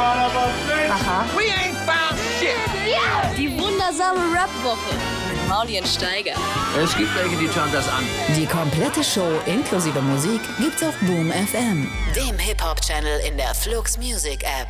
Aha. We ain't found shit. Die wundersame Rap-Woche mit Maulien Steiger. Es gibt welche, die schauen das an. Die komplette Show inklusive Musik gibt's auf Boom FM, dem Hip-Hop-Channel in der Flux Music App.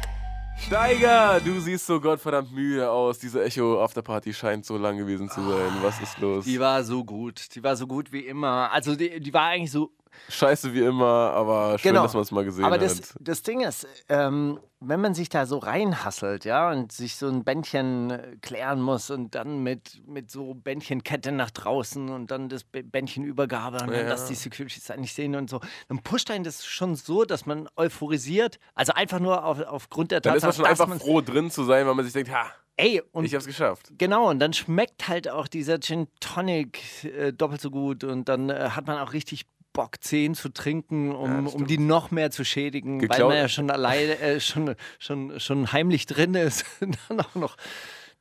Steiger, du siehst so gottverdammt müde aus. Diese Echo Afterparty scheint so lang gewesen zu sein. Was ist los? Die war so gut. Die war so gut wie immer. Also die, die war eigentlich so. Scheiße wie immer, aber schön, Genau. dass man es mal gesehen Aber hat. das, das Ding ist, ähm, wenn man sich da so reinhasselt, ja, und sich so ein Bändchen äh, klären muss und dann mit, mit so Bändchenkette nach draußen und dann das Bändchenübergabe und dann, Ja. dass die Securities das nicht sehen und so, dann pusht einen das schon so, dass man euphorisiert. Also einfach nur auf, aufgrund der Dann ist man Tatsache, schon dass einfach froh drin zu sein, weil man sich denkt, ha, Ey, und ich hab's geschafft. Genau, und dann schmeckt halt auch dieser Gin Tonic äh, doppelt so gut und dann äh, hat man auch richtig Bock, 10 zu trinken, um, um die noch mehr zu schädigen, weil Geklaut- man ja schon alleine, äh, schon, schon, schon heimlich drin ist dann auch noch,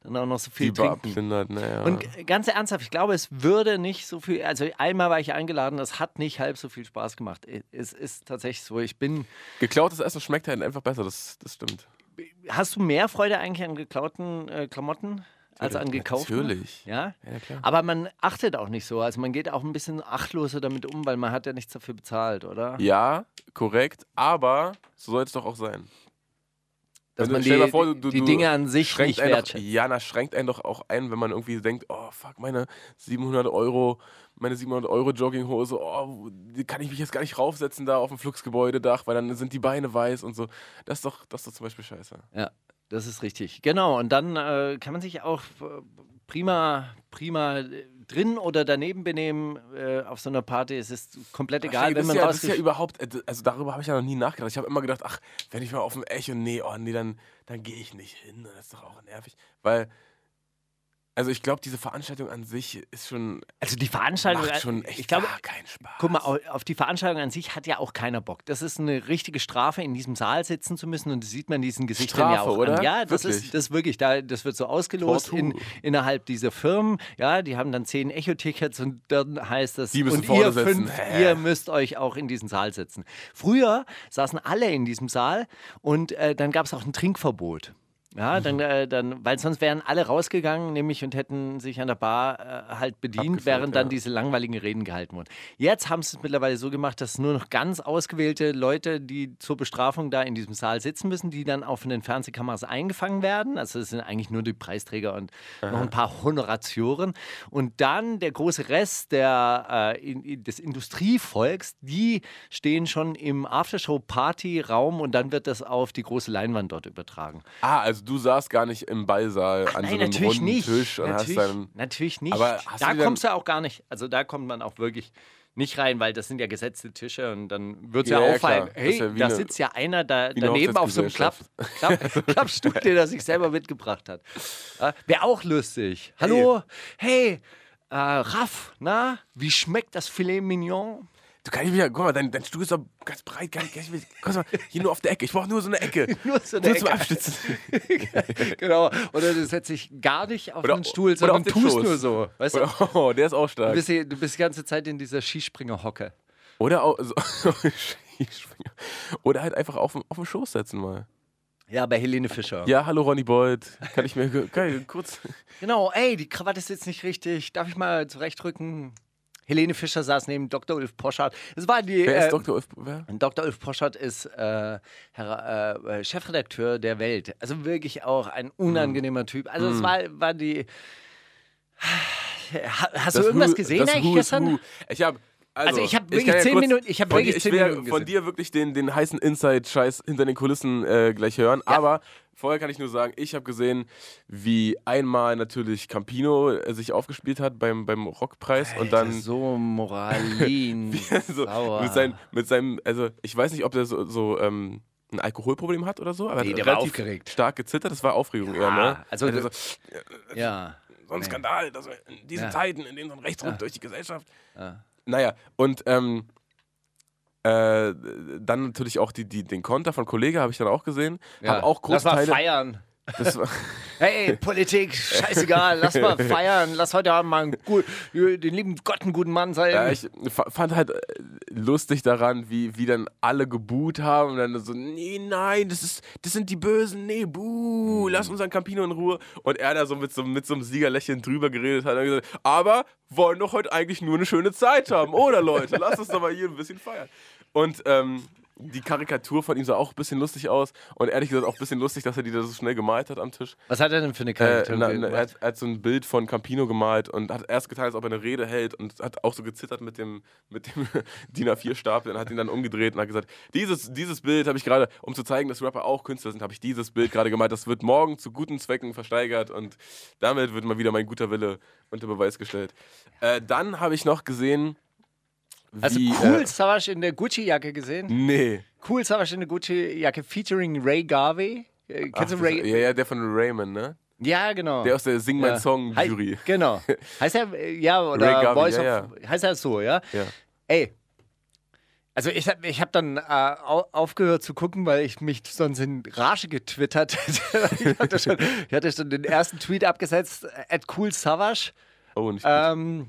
dann auch noch so viel Die trinken. abschindert, naja. Und ganz ernsthaft, ich glaube, es würde nicht so viel, also einmal war ich eingeladen, das hat nicht halb so viel Spaß gemacht. Es ist tatsächlich so, ich bin, Geklautes Essen schmeckt halt einfach besser, das, das stimmt. hast du mehr Freude eigentlich an geklauten äh, Klamotten als an gekauften? Natürlich. Ja? Ja. Aber man achtet auch nicht so. Also man geht auch ein bisschen achtloser damit um, weil man hat ja nichts dafür bezahlt, oder? Ja, korrekt, aber so soll es doch auch sein. Dass Wenn du- man die, vor, du- die du Dinge an sich nicht wertschätzt. ja, na, schränkt einen doch auch ein, wenn man irgendwie denkt, oh fuck, meine 700 Euro, meine 700 Euro Jogginghose, oh, die kann ich mich jetzt gar nicht raufsetzen da auf dem Fluxgebäudedach, weil dann sind die Beine weiß und so. Das ist doch, das ist doch zum Beispiel scheiße. Ja, das ist richtig. Genau. Und dann äh, kann man sich auch äh, prima, prima äh, drin oder daneben benehmen äh, auf so einer Party. Es ist komplett egal, wenn man ja, das ist ja überhaupt, äh, also darüber habe ich ja noch nie nachgedacht. Ich habe immer gedacht, ach, wenn ich mal auf dem Echo, nee, oh nee, dann, dann gehe ich nicht hin. Das ist doch auch nervig. Weil, also ich glaube, diese Veranstaltung an sich ist schon, Also die Veranstaltung, macht schon echt ich glaube, gar keinen Spaß. Guck mal, au- auf die Veranstaltung an sich hat ja auch keiner Bock. Das ist eine richtige Strafe, in diesem Saal sitzen zu müssen und das sieht man diesen Gesichtern ja Strafe, auch oder? an. Ja, das Wirklich? ist, das wirklich, da, das wird so ausgelost in, innerhalb dieser Firmen. Ja, die haben dann zehn Echo-Tickets und dann heißt das, Die müssen und vorne ihr sitzen. fünf, Hä? ihr müsst euch auch in diesen Saal setzen. Früher saßen alle in diesem Saal und äh, dann gab es auch ein Trinkverbot. Ja, dann, äh, dann, weil sonst wären alle rausgegangen, nämlich und hätten sich an der Bar äh, halt bedient, Abgeführt, während dann ja. diese langweiligen Reden gehalten wurden. Jetzt haben sie es mittlerweile so gemacht, dass nur noch ganz ausgewählte Leute, die zur Bestrafung da in diesem Saal sitzen müssen, die dann auch von den Fernsehkameras eingefangen werden. Also es sind eigentlich nur die Preisträger und noch ein paar Honoratioren. Und dann der große Rest der, äh, in, in, des Industrievolks, die stehen schon im Aftershow-Party-Raum und dann wird das auf die große Leinwand dort übertragen. Ah, also du saßt gar nicht im Ballsaal an Nein, so einem natürlich runden nicht. Tisch und natürlich, hast dann. natürlich nicht. Aber da du kommst du auch gar nicht. Also da kommt man auch wirklich nicht rein, weil das sind ja gesetzte Tische und dann wird es Ja, ja, ja, auffallen. Das hey, ja da eine- sitzt ja einer da, daneben auf so einem Klapp, Klapp, Klappstuhl, den er sich selber mitgebracht hat. Ja, Wäre auch lustig. Hallo, hey, äh, Raff, na, wie schmeckt das Filet Mignon? Du kannst mich ja, guck mal, dein, dein Stuhl ist doch ganz breit. Kann, kann ich mich, guck mal, hier nur auf der Ecke. Ich brauche nur so eine Ecke. Nur so eine nur zum Ecke. Abstützen. genau. Oder du setzt dich gar nicht auf Oder- den Stuhl, sondern auf den tust Schoß. nur so. Weißt du? Oder, oh, der ist auch Du stark. bist, hier, du bist die ganze Zeit in dieser Skispringer-Hocke. Oder, auch, so, oder halt einfach auf, auf den Schoß setzen mal. Ja, bei Helene Fischer. Ja, hallo Ronny Boyd. Kann ich mir geil, kurz. Genau, ey, die Krawatte ist jetzt nicht richtig. Darf ich mal zurechtrücken? Helene Fischer saß neben Dr. Ulf Poschardt. Das war die. Wer äh, ist Dr. Ulf? Wer? Dr. Ulf Poschardt ist äh, Herr, äh, Chefredakteur der Welt. Also wirklich auch ein unangenehmer Typ. Also es war, war die. Ha- Hast du Das irgendwas Who- gesehen eigentlich gestern? Ich habe also, Also ich hab kann wirklich zehn kurz Minuten- ich hab von wirklich dir- zehn ich will Minuten von gesehen. dir wirklich den, den heißen Inside-Scheiß hinter den Kulissen äh, gleich hören. Aber vorher kann ich nur sagen, ich habe gesehen, wie einmal natürlich Campino äh, sich aufgespielt hat beim, beim Rockpreis und dann so Moralin. so, sauer. mit, seinem, mit seinem, also ich weiß nicht, ob der so, so ähm, ein Alkoholproblem hat oder so, aber Nee, er der war aufgeregt. stark gezittert. Das war Aufregung eher, ne? also Also so, ja. so ein Skandal, dass wir in diesen Ja. Zeiten, in denen so ein Rechtsruck Ja. durch die Gesellschaft. Ja. Naja, und ähm, äh, dann natürlich auch die, die, den Konter von Kollege habe ich dann auch gesehen. Ja. Habe auch das war Großteile. Feiern. Hey, Politik, scheißegal, lass mal feiern, lass heute Abend mal gut, den lieben Gott einen guten Mann sein. ja, ich fa- fand halt äh, lustig daran, wie, wie dann alle geboot haben und dann so, nee, nein, das, ist, das sind die Bösen, nee, buh, lass unseren Campino in Ruhe. Und er da so mit so, mit so einem Siegerlächeln drüber geredet hat und gesagt, aber wollen doch heute eigentlich nur eine schöne Zeit haben, oder Leute? Lass uns doch mal hier ein bisschen feiern. Und ähm, die Karikatur von ihm sah auch ein bisschen lustig aus und ehrlich gesagt auch ein bisschen lustig, dass er die da so schnell gemalt hat am Tisch. Was hat er denn für eine Äh, Charakter? na, na, er, hat, er hat so ein Bild von Campino gemalt und hat erst getan, als ob er eine Rede hält und hat auch so gezittert mit dem, mit dem DIN A4-Stapel und hat ihn dann umgedreht und hat gesagt, dieses, dieses Bild habe ich gerade, um zu zeigen, dass Rapper auch Künstler sind, habe ich dieses Bild gerade gemalt. Das wird morgen zu guten Zwecken versteigert und damit wird mal wieder mein guter Wille unter Beweis gestellt. Äh, dann habe ich noch gesehen, Hast du wie... Cool Savage in der Gucci-Jacke gesehen? Äh, nee. Cool Savage in der Gucci-Jacke featuring Ray Garvey. Äh, Ach, Kennst du das, Ray? ja, ja, der von Raymond, ne? Ja, genau. Der aus der Sing Mein Ja. Song Jury. Genau. Heißt er, äh, ja, oder Ray Garvey, Voice ja, of, heißt er so, ja? Ja. Ey. Also ich habe ich hab dann äh, au aufgehört zu gucken, weil ich mich sonst in Rage getwittert hätte. ich, hatte schon, ich hatte schon den ersten Tweet abgesetzt, äh, at cool Savage. Oh, nicht gut. Ähm,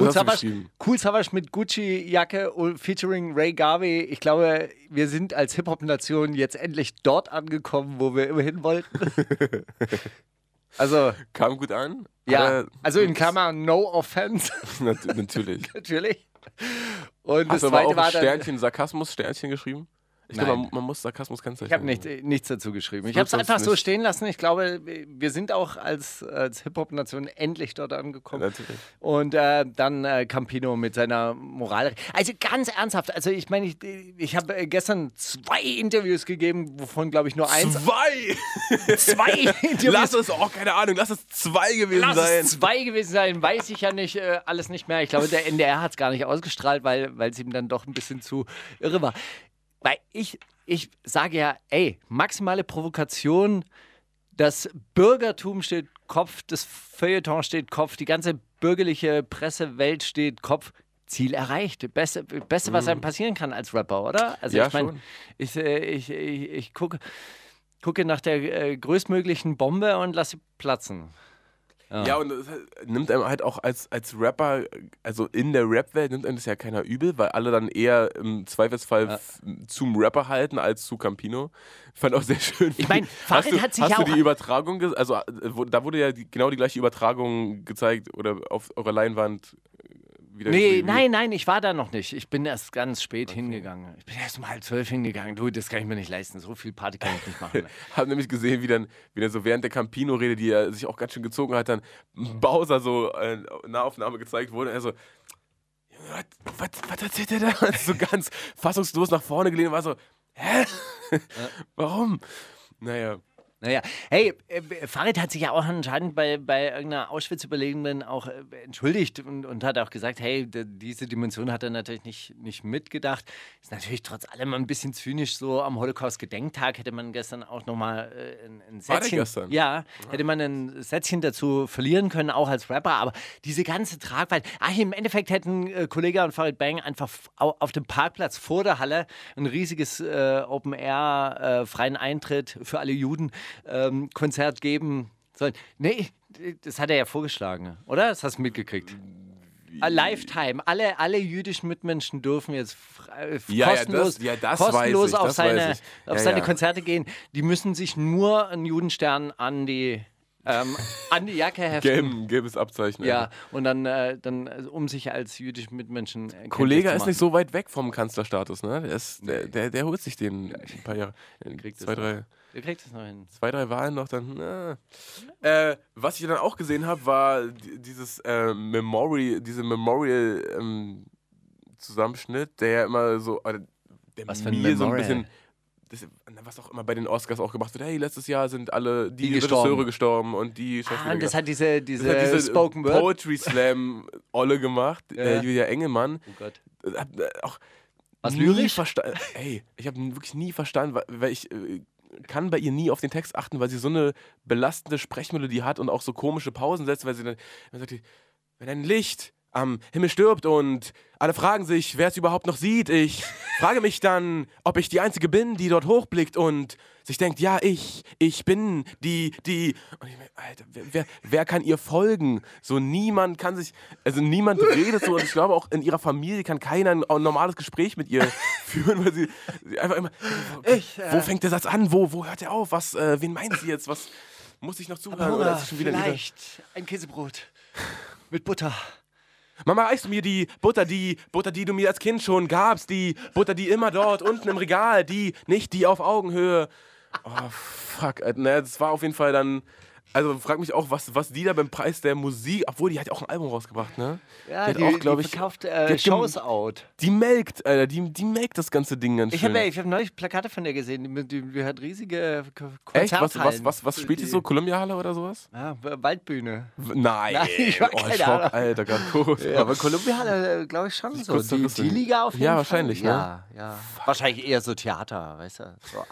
cool, Savage geschrieben? cool Savage mit Gucci-Jacke und featuring Ray Garvey. Ich glaube, wir sind als Hip-Hop-Nation jetzt endlich dort angekommen, wo wir immer hin wollten. also, Kam gut an? Ja, also in Klammern, no offense, Nat natürlich. natürlich. Und Hast das du aber zweite auch war dann. Sternchen, Sarkasmus, Sternchen geschrieben? Ich glaube, man, man muss Sarkasmus kennzeichnen. Ich habe nicht, nichts dazu geschrieben. Ich habe es einfach sonst so nicht- stehen lassen. Ich glaube, wir sind auch als, als Hip-Hop-Nation endlich dort angekommen. Natürlich. Und äh, dann äh, Campino mit seiner Moral. Also ganz ernsthaft, also ich meine, ich, ich habe äh, gestern zwei Interviews gegeben, wovon glaube ich nur eins. Zwei! Zwei Interviews. lass es, oh, keine Ahnung, lass es zwei gewesen Lass sein. es zwei gewesen sein, weiß ich ja nicht, äh, alles nicht mehr. Ich glaube, der NDR hat es gar nicht ausgestrahlt, weil es ihm dann doch ein bisschen zu irre war. Weil ich, ich sage ja, ey, maximale Provokation, das Bürgertum steht Kopf, das Feuilleton steht Kopf, die ganze bürgerliche Pressewelt steht Kopf. Ziel erreicht. Beste, Beste was einem passieren kann als Rapper, oder? Also Mhm. Ja, ich meine, ich, äh, ich, ich, ich gucke, gucke nach der äh, größtmöglichen Bombe und lasse sie platzen. Ja, und das nimmt einem halt auch als, als Rapper, also in der Rap-Welt nimmt einem das ja keiner übel, weil alle dann eher im Zweifelsfall f- zum Rapper halten als zu Campino. Fand auch sehr schön. Ich mein, hast Farid du, hat sich hast ja du auch- die Übertragung, also äh, wo, da wurde ja die, genau die gleiche Übertragung gezeigt oder auf eurer Leinwand wieder. Nee, nein, nein, ich war da noch nicht. Ich bin erst ganz spät hingegangen. Ich bin erst um halb zwölf hingegangen. Du, das kann ich mir nicht leisten. So viel Party kann ich nicht machen. Hab nämlich gesehen, wie dann, wie dann so während der Campino-Rede, die er sich auch ganz schön gezogen hat, dann Bowser so äh, Nahaufnahme gezeigt wurde. Er so, "Junge, was, was, was erzählt der da? so ganz fassungslos nach vorne gelehnt und war so, hä? Warum? Naja. Naja, hey, äh, Farid hat sich ja auch anscheinend bei, bei irgendeiner Auschwitz-Überlegenden auch äh, entschuldigt und, und hat auch gesagt, hey, diese Dimension hat er natürlich nicht, nicht mitgedacht. Ist natürlich trotz allem ein bisschen zynisch, so am Holocaust-Gedenktag hätte man gestern auch nochmal äh, ein, ein Sätzchen... gestern? Ja, hätte man ein Sätzchen dazu verlieren können, auch als Rapper, aber diese ganze Tragweite... Ach, im Endeffekt hätten äh, Kollege und Farid Bang einfach auf dem Parkplatz vor der Halle ein riesiges äh, Open-Air, äh, freien Eintritt für alle Juden ähm, Konzert geben sollen. Nee, das hat er ja vorgeschlagen, oder? Das hast du mitgekriegt. A Lifetime. Alle, alle jüdischen Mitmenschen dürfen jetzt frei- Ja, ja, kostenlos, das- ja, das kostenlos ich, auf seine, auf Ja, seine ja. Konzerte gehen. Die müssen sich nur einen Judenstern an die, ähm, an die Jacke heften. Gelbes Abzeichen. Ja, einfach. und dann, äh, dann äh, um sich als jüdischen Mitmenschen. äh, Kollege ist nicht so weit weg vom Kanzlerstatus, ne? Der, ist, der, der, der holt sich den ein paar Jahre. kriegt Zwei, drei. Ihr kriegt es noch hin. zwei, drei Wahlen noch, dann. Na. Äh, was ich dann auch gesehen habe, war di- dieses äh, Memorial, diese Memorial ähm, Zusammenschnitt, der ja immer so, äh, der Was für ein mir so ein Memorial? bisschen, das, was auch immer bei den Oscars auch gemacht wird. Hey, letztes Jahr sind alle die, Die gestorben. Regisseure gestorben und die Ah, Schauspieler. und das hat diese, diese, das hat diese Spoken Word. Poetry Slam Olle gemacht, äh, Ja. Julia Engelmann. Oh Gott. Äh, hab, äh, auch Was lyrisch? Ey, ich habe wirklich nie verstanden, weil, ich äh, kann bei ihr nie auf den Text achten, weil sie so eine belastende Sprechmelodie hat und auch so komische Pausen setzt, weil sie dann, dann sagt die, wenn ein Licht am Himmel stirbt und alle fragen sich, wer es überhaupt noch sieht. Ich frage mich dann, ob ich die Einzige bin, die dort hochblickt und sich denkt, ja, ich, ich bin die, die. Und ich mir, Alter, wer, wer, wer kann ihr folgen? So niemand kann sich, also niemand redet so und ich glaube auch in ihrer Familie kann keiner ein, ein normales Gespräch mit ihr führen, weil sie, sie einfach immer, wo fängt der Satz an? Wo, wo hört er auf? Was, äh, wen meinen sie jetzt? Was muss ich noch zuhören? Oder ist es schon wieder vielleicht ein Käsebrot mit Butter. Mama, reichst du mir die Butter, die Butter, die du mir als Kind schon gabst, die Butter, die immer dort unten im Regal, die, nicht die auf Augenhöhe. Oh, fuck, Alter, ne, das war auf jeden Fall dann, also frag mich auch, was, was die da beim Preis der Musik, obwohl die hat ja auch ein Album rausgebracht, ne? Ja, die hat auch, glaube ich, verkauft die äh, hat Shows out. Die melkt, Alter, die, die melkt das ganze Ding ganz Ich schön. habe ich hab neulich Plakate von der gesehen, die, die, die hat riesige Ko- Echt? Was, was, Konzerthallen. was, was spielt die so? Columbia-Halle oder sowas? Ja, Waldbühne. Nein, Nein, ich hab oh, keine Schock. Alter, gerade kurz. Ja, aber Columbia Halle, glaube ich, schon so. Die, die Liga auf jeden Ja, Fall. wahrscheinlich, ne? Ja, ja. Wahrscheinlich eher so Theater, weißt du. So.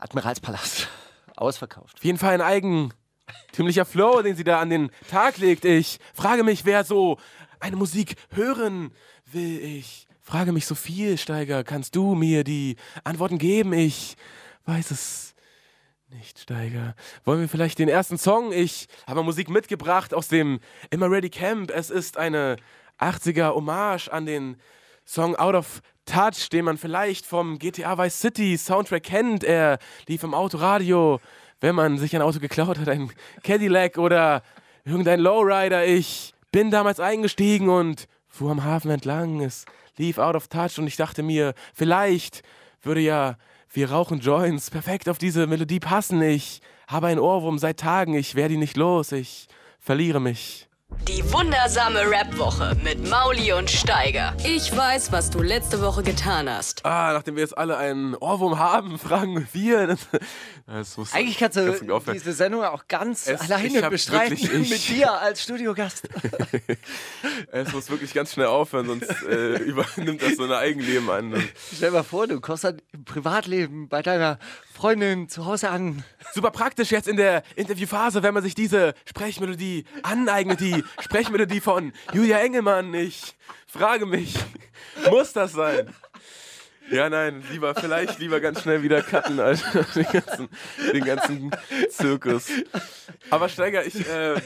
Admiralspalast. Ausverkauft. Auf jeden Fall ein eigentümlicher Flow, den sie da an den Tag legt. Ich frage mich, wer so eine Musik hören will. Ich frage mich so viel, Steiger. Kannst du mir die Antworten geben? Ich weiß es nicht, Steiger. Wollen wir vielleicht den ersten Song? Ich habe Musik mitgebracht aus dem Immer Ready Camp. Es ist eine 80er Hommage an den Song Out of Touch, den man vielleicht vom GTA Vice City Soundtrack kennt. Er lief im Autoradio, wenn man sich ein Auto geklaut hat, ein Cadillac oder irgendein Lowrider. Ich bin damals eingestiegen und fuhr am Hafen entlang. Es lief Out of Touch und ich dachte mir, vielleicht würde ja wir rauchen Joints perfekt auf diese Melodie passen. Ich habe einen Ohrwurm seit Tagen, ich werde ihn nicht los, ich verliere mich. Die wundersame Rap-Woche mit Mauli und Steiger. Ich weiß, was du letzte Woche getan hast. Ah, nachdem wir jetzt alle einen Ohrwurm haben, fragen wir. Das muss Eigentlich kannst du diese Sendung auch ganz Es- alleine bestreiten wirklich- mit dir als Studiogast. Es muss wirklich ganz schnell aufhören, sonst äh, übernimmt das so ein Eigenleben an. Stell dir mal vor, du kommst dann im Privatleben bei deiner Freundin zu Hause an. Super praktisch jetzt in der Interviewphase, wenn man sich diese Sprechmelodie aneignet, die Sprechmelodie von Julia Engelmann. Ich frage mich, muss das sein? Ja, nein, lieber, vielleicht lieber ganz schnell wieder cutten, Alter. Den ganzen, den ganzen Zirkus. Aber Steiger, ich, äh,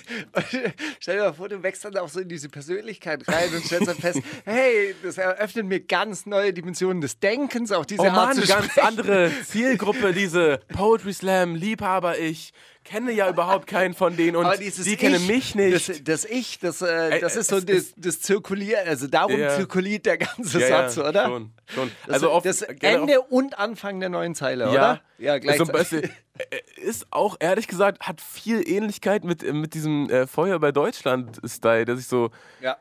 Stell dir mal vor, du wächst dann auch so in diese Persönlichkeit rein und stellst dann fest, hey, das eröffnet mir ganz neue Dimensionen des Denkens, auch diese oh Art Mann, zu ganz sprechen. andere Zielgruppe, diese Poetry Slam Liebhaber. Ich kenne ja überhaupt keinen von denen und die kennen ich, mich nicht. Das, das Ich, das, äh, das äh, ist so das, ist- das Zirkuliert, also darum Ja. zirkuliert der ganze ja, Satz, ja, oder? Schon, schon. Das, also auf, das Ende und Anfang der neuen Zeile, Ja, oder? Ja, ist, so ein gleichzeitig. bisschen, äh, ist auch ehrlich gesagt, hat viel Ähnlichkeit mit, äh, mit diesem äh, Feuer bei Deutschland-Style, dass ich so, Ja.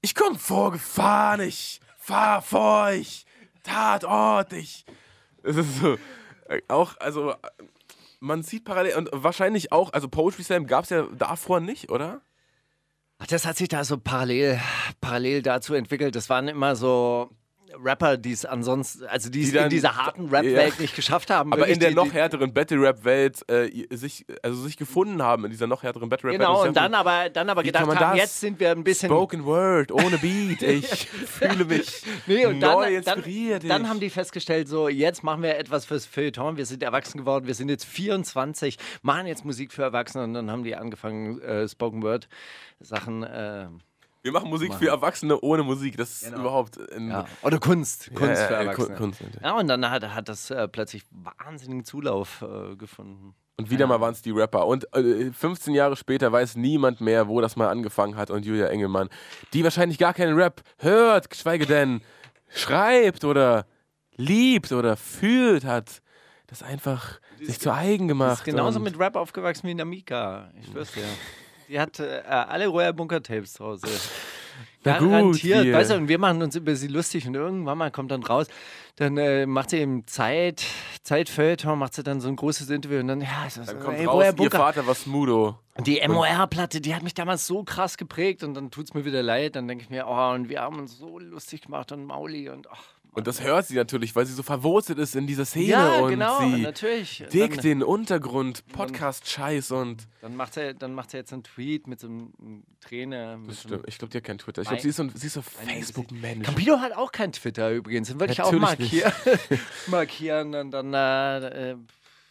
ich komm vorgefahren, ich fahr vor euch, Tatort, ich. Es ist so, äh, auch, also, äh, man sieht parallel, und wahrscheinlich auch, also Poetry Slam gab es ja davor nicht, oder? Ach, Das hat sich da so parallel, parallel dazu entwickelt. Das waren immer so Rapper, die es ansonsten, also die es Die dann- in dieser harten Rap-Welt Ja. nicht geschafft haben. Aber in der die- noch härteren Battle-Rap-Welt äh, sich, also sich gefunden haben, in dieser noch härteren Battle-Rap-Welt. Genau, und dann aber, dann aber gedacht haben, jetzt sind wir ein bisschen. Spoken Word, ohne Beat. Ich fühle mich Nee, und neu dann, dann, inspiriert. dann ich. haben die festgestellt, so jetzt machen wir etwas fürs Feuilleton, wir sind erwachsen geworden, wir sind jetzt 24, machen jetzt Musik für Erwachsene und dann haben die angefangen, äh, Spoken Word Sachen, äh, Wir machen Musik für Erwachsene ohne Musik. Das ist Genau. überhaupt ein, ja, oder Kunst, Kunst ja, für ja, Erwachsene. Kunst. Ja, und dann hat, hat das äh, plötzlich wahnsinnigen Zulauf äh, gefunden. Und wieder mal waren es die Rapper. Und äh, 15 Jahre später weiß niemand mehr, wo das mal angefangen hat. Und Julia Engelmann, die wahrscheinlich gar keinen Rap hört, geschweige denn schreibt oder liebt oder fühlt, hat das einfach sich zu eigen gemacht. Ist genauso mit Rap aufgewachsen wie Namika. Ich schwör's dir. Die hat äh, alle Royal Bunker Tapes zu Hause. Na gut, Garantiert. wir- Weißt du, und wir machen uns über sie lustig und irgendwann mal kommt dann raus, dann äh, macht sie im Zeit, Zeitfeuilleton, macht sie dann so ein großes Interview und dann, ja, ist das, Dann kommt ey, raus, ihr. Vater war Smudo. Die MOR-Platte, die hat mich damals so krass geprägt und dann tut's mir wieder leid. Dann denke ich mir, oh, und wir haben uns so lustig gemacht und Mauli und ach, Und das hört sie natürlich, weil sie so verwurzelt ist in dieser Szene Ja, und genau, sie natürlich. Dann- den Untergrund, Podcast-Scheiß und. Dann macht er, dann macht er jetzt einen Tweet mit so einem Träne. Mit Das so einem- stimmt. Ich glaube, die hat keinen Twitter. Ich glaube, sie ist so ein, sie ist so Facebook-Mensch. Campino hat auch kein Twitter übrigens. Den würde ich auch markieren. markieren und dann äh, äh,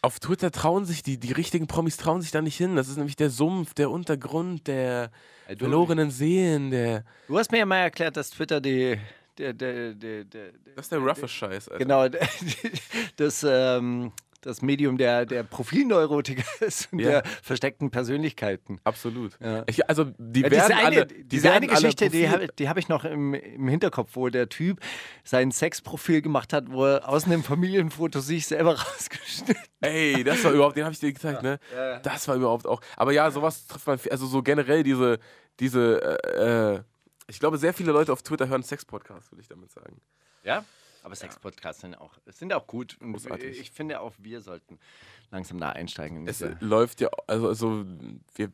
Auf Twitter trauen sich die, die richtigen Promis trauen sich da nicht hin. Das ist nämlich der Sumpf, der Untergrund, der verlorenen Seelen, der. Du hast mir ja mal erklärt, dass Twitter die. Der, der, der, der, Das ist der roughe Scheiß, Alter. Genau, das, ähm, das Medium der, der Profilneurotiker ist und Ja. der versteckten Persönlichkeiten. Absolut. Ja. Ich, also, die Ja, werden diese eine, alle. Die diese eine Geschichte, die habe hab ich noch im, im Hinterkopf, wo der Typ sein Sexprofil gemacht hat, wo er außen im Familienfoto sich selber rausgeschnitten Ey, das war überhaupt, den habe ich dir gezeigt, ne? Das war überhaupt auch. Aber ja, sowas trifft man, also so generell diese, diese, äh, äh, ich glaube, sehr viele Leute auf Twitter hören Sex-Podcasts, würde ich damit sagen. Ja, aber Sexpodcasts sind auch, sind auch gut. Und Großartig. ich finde auch, wir sollten langsam da einsteigen. In Es läuft ja, also, also wir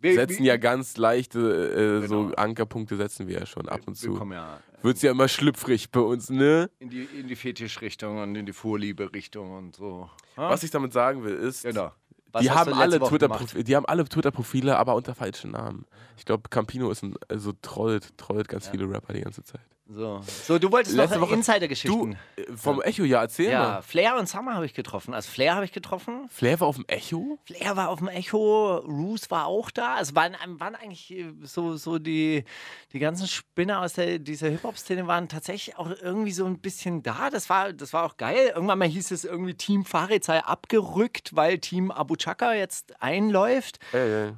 wir, setzen ja ganz leichte, äh, so Genau. Ankerpunkte setzen wir ja schon ab und wir zu. kommen ja Wird's ja immer schlüpfrig bei uns, ne? in die, in die Fetischrichtung und in die Vorliebe-Richtung und so. Ha? Was ich damit sagen will, ist, Genau. Die, haben alle Twitter die haben alle Twitter-Profile, aber unter falschen Namen. Ich glaube, Campino ist ein, also trollt, trollt ganz viele Rapper die ganze Zeit. So. so, du wolltest Letzte noch Insider-Geschichten. Du, äh, vom Echo, ja, erzähl Ja, mal. Flair und Summer habe ich getroffen. Also Flair habe ich getroffen. Flair war auf dem Echo? Flair war auf dem Echo, Roos war auch da. Also waren, waren eigentlich äh, so, so die, die ganzen Spinner aus der, dieser Hip-Hop-Szene waren tatsächlich auch irgendwie so ein bisschen da. Das war, das war auch geil. Irgendwann mal hieß es irgendwie, Team Farid sei abgerückt, weil Team Abu Chaka jetzt einläuft. Ey, ey.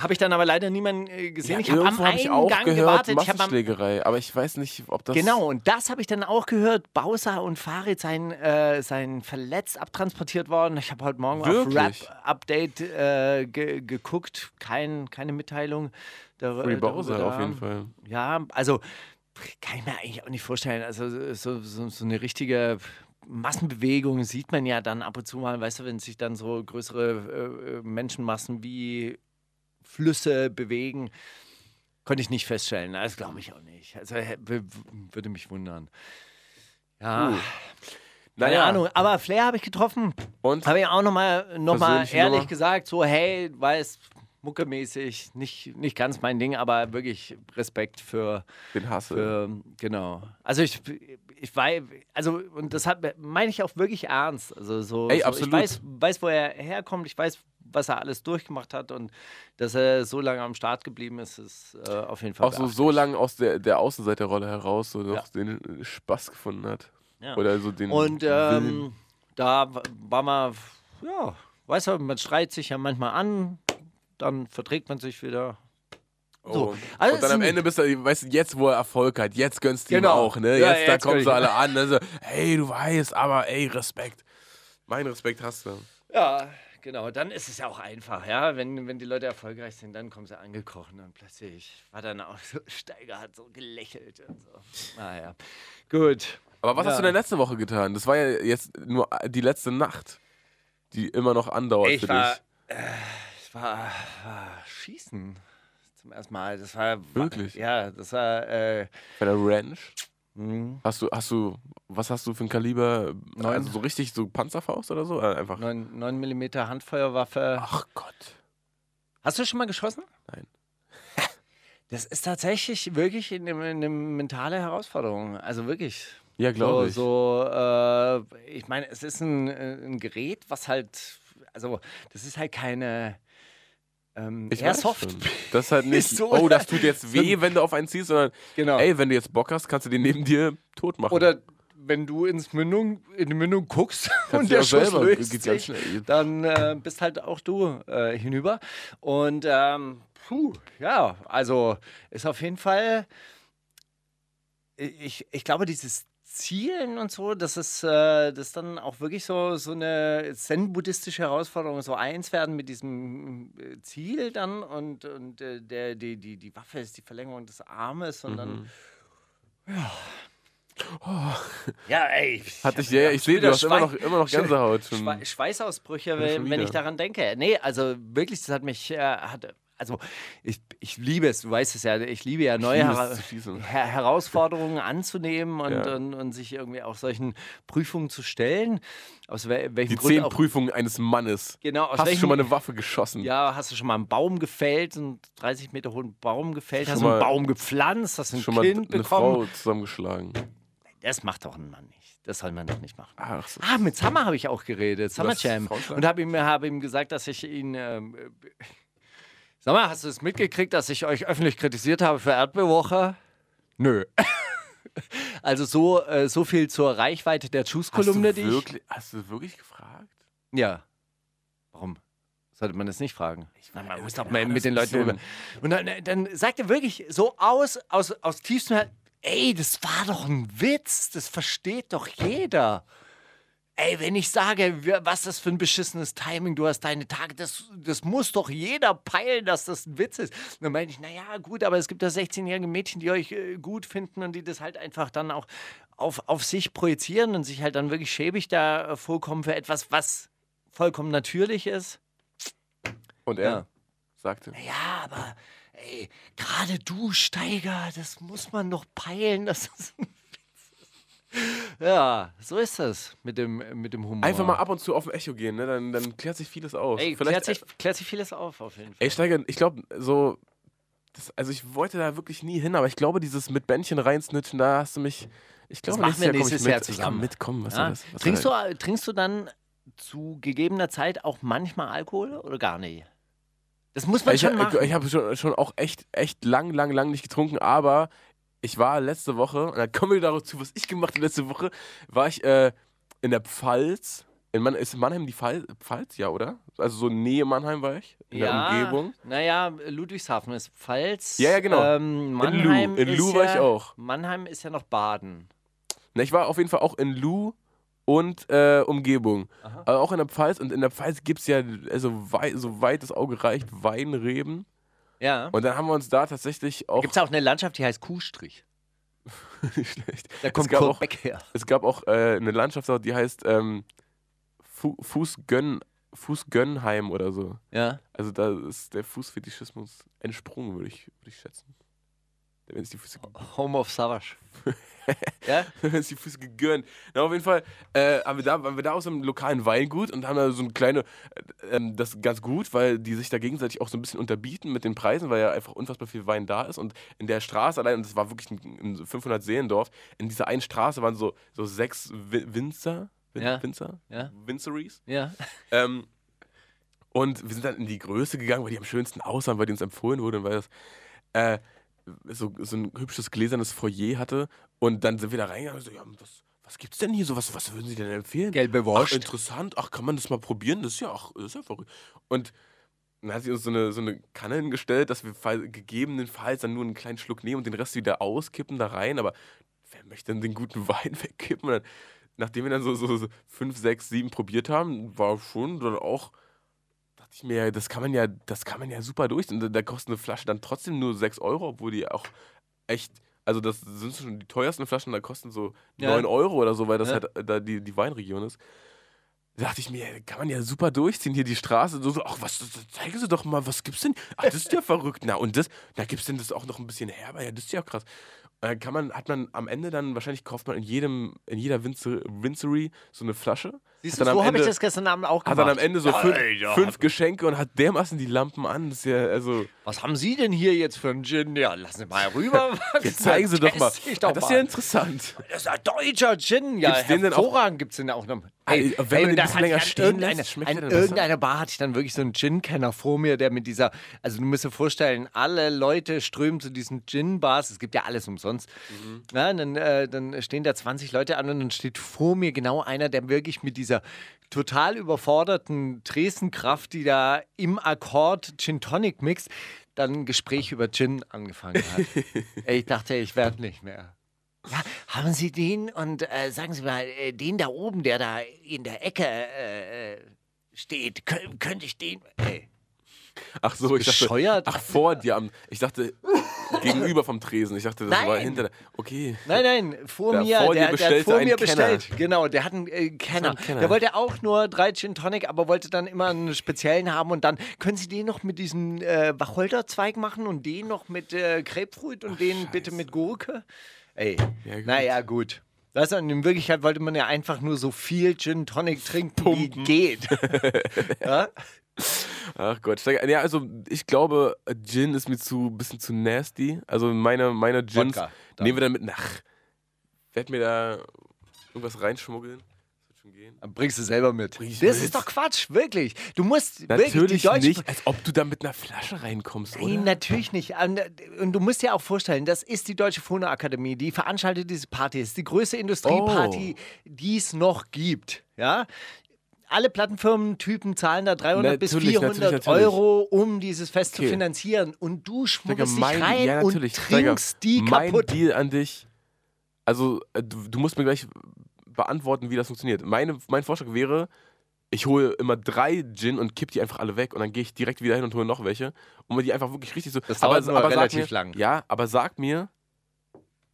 Habe ich dann aber leider niemanden äh, gesehen. Ja, ich habe am hab ich auch gehört, gewartet. Am, Massenschlägerei, aber ich weiß nicht, ob das... Genau, und das habe ich dann auch gehört. Bowser und Farid seien, äh, seien verletzt abtransportiert worden. Ich habe heute Morgen Wirklich? auf Rap-Update äh, ge geguckt. Kein, keine Mitteilung. dar- Free darüber Bowser da. auf jeden Fall. Ja, also kann ich mir eigentlich auch nicht vorstellen. Also so, so, so eine richtige Massenbewegung sieht man ja dann ab und zu mal, weißt du, wenn sich dann so größere äh, Menschenmassen wie Flüsse bewegen. Konnte ich nicht feststellen. Das glaube ich auch nicht. Also würde mich wundern. Ja, Uh. keine Naja, Ahnung. Aber Flair habe ich getroffen. Und? Habe ich auch nochmal noch mal ehrlich Nummer? gesagt, so, hey, weiß, muckemäßig, nicht, nicht ganz mein Ding, aber wirklich Respekt für, Den hasse. für genau. Also ich, ich weiß, also und das meine ich auch wirklich ernst. Also so, Ey, so absolut. ich weiß, weiß, wo er herkommt, ich weiß, was er alles durchgemacht hat und dass er so lange am Start geblieben ist, ist äh, auf jeden Fall Auch so, so lange aus der, der Außenseiterrolle heraus so noch Ja. den Spaß gefunden hat. Ja. Oder so den Und ähm, da war man, ja, weißt du, man schreit sich ja manchmal an, dann verträgt man sich wieder. so. Oh. Also und dann am Ende bist du, weißt du, jetzt wo er Erfolg hat, jetzt gönnst du ihm Genau. auch, ne? Ja, Jetzt, da jetzt kommen sie alle an, also, hey, du weißt, aber ey, Respekt. Mein Respekt hast du. Ja, genau. Dann ist es ja auch einfach, ja. Wenn, wenn die Leute erfolgreich sind, dann kommen sie angekrochen und plötzlich war dann auch so, Steiger hat so gelächelt und so. Naja, gut. Aber was Ja. hast du denn letzte Woche getan? Das war ja jetzt nur die letzte Nacht, die immer noch andauert Ich für war, dich. äh, ich war, war Schießen zum ersten Mal. Das war Wirklich? Ja, das war. Äh, Bei der Ranch? Mh, Hast du, hast du, was hast du für ein Kaliber? Neun. Also so richtig so Panzerfaust oder so? Äh, Einfach. 9, 9 mm Handfeuerwaffe. Ach Gott. Hast du schon mal geschossen? Nein. Das ist tatsächlich wirklich eine, eine mentale Herausforderung. Also wirklich. Ja, glaube ich. So, so äh, ich meine, es ist ein, äh, ein Gerät, was halt, also das ist halt keine ähm, Ich weiß schon. Das ist halt nicht, so- oh, das tut jetzt weh, wenn du auf einen ziehst, sondern, Genau. ey, wenn du jetzt Bock hast, kannst du den neben dir tot machen. Oder wenn du ins Mündung, in die Mündung guckst Kannst und der Schuss selber, löst sich, dann äh, bist halt auch du äh, hinüber. Und ähm, puh, ja, also ist auf jeden Fall, ich, ich glaube, dieses Zielen und so, das ist, äh, das ist dann auch wirklich so, so eine zen-buddhistische Herausforderung, so eins werden mit diesem äh, Ziel dann und, und äh, der, die, die, die Waffe ist die Verlängerung des Armes und dann. Ja. Ja, ey. ich Hatte ich, ja, ich sehe, du hast immer noch, immer noch Gänsehaut. Schon. Schwe Schweißausbrüche, wenn, wenn ich daran denke. Nee, also wirklich, das hat mich, äh, hat, also ich, ich liebe es, du weißt es ja, ich liebe ja neue liebe. Her Herausforderungen anzunehmen und, Ja. und, und sich irgendwie auch solchen Prüfungen zu stellen. Aus wel welchem Die Grund zehn auch, Prüfungen eines Mannes. Genau, aus Hast du welchem- schon mal eine Waffe geschossen? Ja, hast du schon mal einen Baum gefällt, einen 30 Meter hohen Baum gefällt, Schon hast du einen mal- Baum gepflanzt, hast ein Schon mal Kind eine bekommen. Frau zusammengeschlagen. Das macht doch ein Mann nicht. Das soll man doch nicht machen. Ach, so. Ah, mit Summer habe ich auch geredet, Summer Jam. Und habe ihm, hab ihm gesagt, dass ich ihn. Ähm, äh, sag mal, hast du es mitgekriegt, dass ich euch öffentlich kritisiert habe für Erdbewoche? Nö. also so, äh, so viel zur Reichweite der Juice-Kolumne, du die ich. hast du wirklich gefragt? Ja. Warum? Sollte man das nicht fragen? Na, man ja, muss doch mal mit den Leuten drüber. Und dann, äh, dann sagt er wirklich so aus, aus, aus tiefstem Herzen, ey, das war doch ein Witz, das versteht doch jeder. Ey, wenn ich sage, was das für ein beschissenes Timing, du hast deine Tage, das, das muss doch jeder peilen, dass das ein Witz ist. Und dann meinte ich, naja, gut, aber es gibt da 16-jährige Mädchen, die euch äh, gut finden und die das halt einfach dann auch auf, auf sich projizieren und sich halt dann wirklich schäbig da äh, vorkommen für etwas, was vollkommen natürlich ist. Und er Ja. sagte, Ja, aber ey, gerade du, Steiger, das muss man doch peilen, dass das ein. Ja, so ist das mit dem, mit dem Humor. einfach mal ab und zu auf ein Echo gehen, ne? dann, dann klärt sich vieles auf. Ey, Vielleicht, klärt sich, klärt sich vieles auf, auf jeden Fall. Ey, Steiger, ich glaube, so. Das, also, ich wollte da wirklich nie hin, aber ich glaube, dieses mit Bändchen reinsnitchen, da hast du mich. Ich glaube, nächstes Jahr nächstes. Jahr zusammen. komm mitkommen. Was Ja? das? Was trinkst, du, äh, trinkst du dann zu gegebener Zeit auch manchmal Alkohol oder gar nicht? Das muss man Ich, schon machen. ich, ich habe schon, schon auch echt, echt lang, lang, lang nicht getrunken, aber ich war letzte Woche, und dann kommen wir darauf zu, was ich gemacht habe letzte Woche, war ich äh, in der Pfalz. In Man ist Mannheim die Pfalz, Pfalz? Ja, oder? Also so Nähe Mannheim war ich, in der Umgebung. Naja, Ludwigshafen ist Pfalz. Ja, ja, genau. Ähm, In Mannheim Lu. In Lu war ja, ich auch. Mannheim ist ja noch Baden. Na, ich war auf jeden Fall auch in Lu und äh, Umgebung. Aber auch in der Pfalz. Und in der Pfalz gibt es ja, also wei so weit das Auge reicht, Weinreben. Ja. Und dann haben wir uns da tatsächlich auch. Gibt es auch eine Landschaft, die heißt Kuhstrich. nicht schlecht. Da kommt Kurt auch, Beck her. Es gab auch äh, eine Landschaft, die heißt ähm, Fu Fußgönn, Fußgönnheim oder so. Ja. Also da ist der Fußfetischismus entsprungen, würde ich, würd ich schätzen. Wenn es die Füße Home of Savage. ja? wenn es die Füße gegönnt. Na, auf jeden Fall äh, haben wir da, waren wir da aus einem lokalen Weingut und haben da so eine kleine, äh, ähm, das ist ganz gut, weil die sich da gegenseitig auch so ein bisschen unterbieten mit den Preisen, weil ja einfach unfassbar viel Wein da ist. Und in der Straße allein, und das war wirklich ein, ein 500 Seelendorf, in dieser einen Straße waren so, so sechs Wi- Winzer, Win Ja. Winzer, Ja. Winzeries. Ja. Ähm, und wir sind dann in die Größe gegangen, weil die am schönsten aussahen, weil die uns empfohlen wurde und weil das äh, so, so ein hübsches gläsernes Foyer hatte. Und dann sind wir da reingegangen und so, ja, was, was gibt's denn hier so? Was, was würden Sie denn empfehlen? Gelbe Ach, Wurst. interessant. Ach, kann man das mal probieren? Das ist ja, ach, das ist ja verrückt. Und dann hat sie uns so eine, so eine Kanne hingestellt, dass wir fall- gegebenenfalls dann nur einen kleinen Schluck nehmen und den Rest wieder auskippen da rein. Aber wer möchte denn den guten Wein wegkippen? Und dann, nachdem wir dann so, so, so fünf, sechs, sieben probiert haben, war schon dann auch, dachte ich mir, das kann man ja, das kann man ja super durch. Und da, da kostet eine Flasche dann trotzdem nur 6 Euro, obwohl die auch echt, also das sind schon die teuersten Flaschen, da kosten so Ja. 9 Euro oder so, weil das Ja. halt äh, da die, die Weinregion ist. Da dachte ich mir, kann man ja super durchziehen, hier die Straße. So, so, ach, was, zeigen Sie doch mal, was gibt's denn? Ach, das ist ja verrückt. Na, und das, na, gibt's denn das auch noch ein bisschen herber? Ja, das ist ja krass. Dann kann man, hat man am Ende dann, wahrscheinlich kauft man in jedem, in jeder Winzer, Winzery so eine Flasche. Siehst Hat du, so habe ich das gestern Abend auch Hat gemacht. dann am Ende so fünf, Alter. fünf Geschenke und hat dermaßen die Lampen an. Das ist ja, also. Was haben Sie denn hier jetzt für einen Gin? Ja, lassen Sie mal rüber. Jetzt zeigen Sie doch mal. Doch das ist ja interessant. Das ist ein deutscher Gin. Ja, Gibt's den denn auch- hervorragend gibt es den auch noch. Ah, wenn man und den länger stehen irgendeine- lässt, schmeckt an der irgendeiner Bar hatte ich dann wirklich so einen Gin-Kenner vor mir, der mit dieser, also du musst dir vorstellen, alle Leute strömen zu diesen Gin-Bars, es gibt ja alles umsonst. Mhm. Ja, und dann, äh, dann stehen da 20 Leute an und dann steht vor mir genau einer, der wirklich mit dieser total überforderten Dresdenkraft, die da im Akkord Gin Tonic mixt, dann ein Gespräch über Gin angefangen hat. Ich dachte, ich werde nicht mehr. Ja, haben Sie den und äh, sagen Sie mal, äh, den da oben, der da in der Ecke äh, äh, steht, kö könnte ich den. Ey. Ach so, ich dachte, bescheuert? ach vor dir am, ich dachte gegenüber vom Tresen. Ich dachte, das war Nein. hinter der, okay. Nein, nein, vor Der mir, vor der, der hat vor mir Kenner. bestellt. Genau, der hat einen äh, Kenner. ein Kenner. Der wollte auch nur drei Gin Tonic, aber wollte dann immer einen speziellen haben und dann können Sie den noch mit diesem äh, Wacholderzweig machen und den noch mit äh, Grapefruit und den bitte mit Gurke. Ey, Ja, gut. naja, gut. Weißt du, in Wirklichkeit wollte man ja einfach nur so viel Gin Tonic trinken, wie geht. ja? Ach Gott. Ja, also ich glaube, Gin ist mir zu bisschen zu nasty. Also meine, meine Gins Wodka, nehmen wir dann mit nach. Werd mir da irgendwas reinschmuggeln. Gehen. Bringst du selber mit. Das mit. ist doch Quatsch, wirklich. Du musst wirklich Natürlich die deutsche nicht, als ob du da mit einer Flasche reinkommst, oder? Nein, natürlich nicht. Und und du musst dir auch vorstellen, das ist die Deutsche Phonoakademie, die veranstaltet diese Party. Das ist die größte Industrieparty, Oh. die es noch gibt. Ja? Alle Plattenfirmen-Typen zahlen da 300 bis Natürlich, 400 natürlich, natürlich. Euro, um dieses Fest zu Okay. finanzieren. Und du schmuggelst dich rein ja, und trinkst die mein kaputt. Deal an dich. Also, äh, du, du musst mir gleich beantworten, wie das funktioniert. Meine, mein Vorschlag wäre, ich hole immer drei Gin und kipp die einfach alle weg und dann gehe ich direkt wieder hin und hole noch welche. Und mir die einfach wirklich richtig so. Das dauert nur sag relativ mir, lang. Ja, aber sag mir.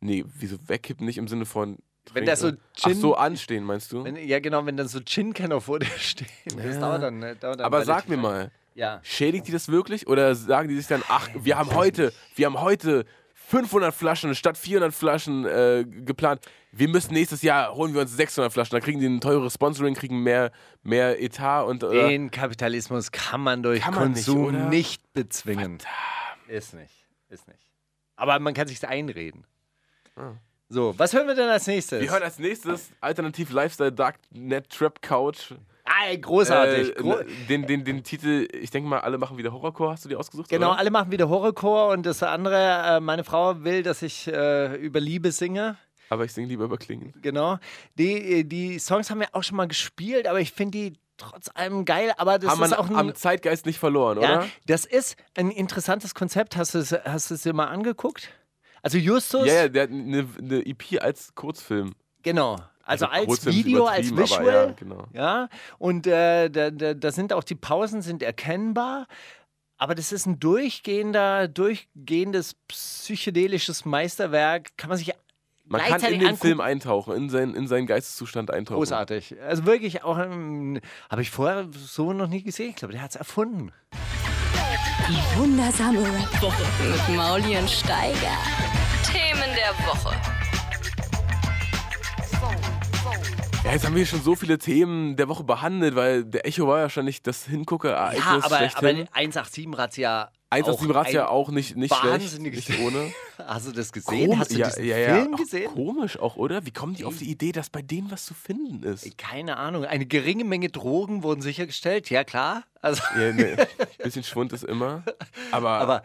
Nee, wieso wegkippen nicht im Sinne von. Wenn da so trinken? Ach so, anstehen, meinst du? Wenn, ja, genau, wenn dann so Gin-Kenner vor dir stehen. Das Ja. dauert dann. ne, Dauert dann aber sag mir lang. mal, Ja. schädigt die das wirklich oder sagen die sich dann, ach, wir haben heute, wir haben heute 500 Flaschen statt 400 Flaschen äh, geplant. Wir müssen nächstes Jahr holen wir uns 600 Flaschen. Dann kriegen die ein teures Sponsoring, kriegen mehr, mehr Etat und äh, Den Kapitalismus kann man durch Kann man nicht, Konsum oder? nicht, bezwingen. Ist nicht. Ist nicht. Aber man kann sich einreden. So, was hören wir denn als nächstes? wir hören als nächstes Alternativ Lifestyle Darknet Trap Couch. ah, großartig. Äh, Gro den, den, den Titel, ich denke mal, alle machen wieder Horrorcore. Hast du die ausgesucht? genau, oder? alle machen wieder Horrorcore und das andere, äh, meine Frau will, dass ich äh, über Liebe singe. Aber ich singe lieber über Klingen. Genau. Die, die Songs haben wir auch schon mal gespielt, aber ich finde die trotz allem geil. Aber das Haben ist auch ein. am Zeitgeist nicht verloren, ja, oder? das ist ein interessantes Konzept. Hast du es hast du es dir mal angeguckt? Also Justus. Ja, ja, der hat eine, eine EP als Kurzfilm. Genau. Also, Also als Video, als Visual. ja, genau. Ja, und äh, da, da, da sind auch die Pausen sind erkennbar. Aber das ist ein durchgehender, durchgehendes psychedelisches Meisterwerk. Kann man sich Man kann in den angucken. Film eintauchen, in, sein, in seinen Geisteszustand eintauchen. Großartig. Also wirklich auch, ähm, habe ich vorher so noch nie gesehen. Ich glaube, der hat es erfunden. Die wundersame Rap-Woche mit Mauli und Steiger. Der Woche. Ja, jetzt haben wir schon so viele Themen der Woche behandelt, weil der Echo war ja wahrscheinlich das Hingucker-Ereignis Ja, aber, aber schlechthin. 187 Razzia. 187 auch auch nicht, nicht schlecht, nicht ohne. Hast du das gesehen? Kom- Hast du ja, diesen ja, ja. Film Auch gesehen? Komisch auch, oder? Wie kommen die auf die Idee, dass bei denen was zu finden ist? Keine Ahnung. Eine geringe Menge Drogen wurden sichergestellt. Ja, klar. Also, Ja, ne, bisschen Schwund ist immer. Aber, aber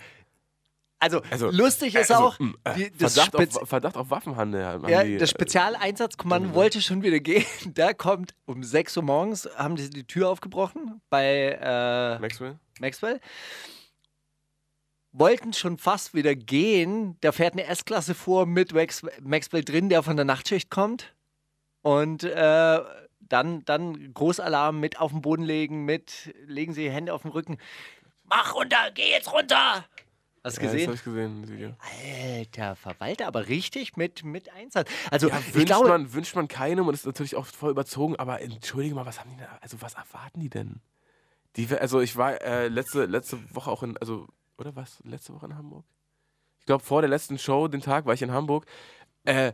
also, also, lustig ist also, auch, mh, äh, die, das, Verdacht, auf, Verdacht auf Waffenhandel. ja, die, das äh, Spezialeinsatzkommando wollte schon wieder gehen. Da kommt um 6 Uhr morgens, haben die die Tür aufgebrochen bei äh, Maxwell? Maxwell. Wollten schon fast wieder gehen. Da fährt eine S-Klasse vor mit Max, Maxwell drin, der von der Nachtschicht kommt. Und äh, dann, dann Großalarm mit auf den Boden legen, mit legen Sie die Hände auf den Rücken. Mach runter, geh jetzt runter! Hast du Ja, das gesehen? habe ich gesehen. das Video. Alter Verwalter, aber richtig mit, mit Einsatz. Also Ja, wünscht, glaube, man, wünscht man keinem und ist natürlich auch voll überzogen, aber entschuldige mal, was haben die da, also was erwarten die denn? Die, also ich war äh, letzte, letzte Woche auch in, also, oder was, letzte Woche in Hamburg? Ich glaube, vor der letzten Show, den Tag, war ich in Hamburg. Äh,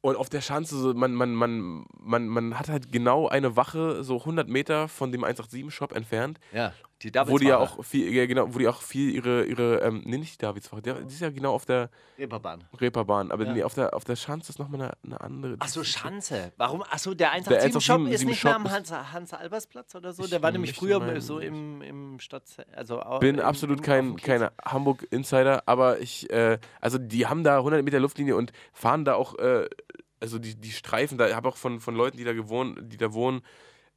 und auf der Schanze, so, man, man, man, man, man hat halt genau eine Wache so 100 Meter von dem 187-Shop entfernt, ja, die wo die ja Davidswache, auch viel, ja, genau, wo die auch viel ihre, ihre ähm, nee, nicht die Davidswache, die, die ist ja genau auf der Reeperbahn. Reeperbahn, aber Ja. nee, auf der, auf der Schanze ist nochmal eine, eine andere. Ach so, die ist- Schanze. Warum? Ach so, der Der 187-Shop ist 187 nicht mehr am ist- Hans- Hans-Albers-Platz oder so? Ich Der war nämlich früher meinen, so im, im Stadt... Also bin im- absolut kein, kein Hamburg-Insider, aber ich, äh, also die haben da 100 Meter Luftlinie und fahren da auch, äh, also die, die Streifen, da habe auch von, von Leuten, die da gewohnt, die da wohnen,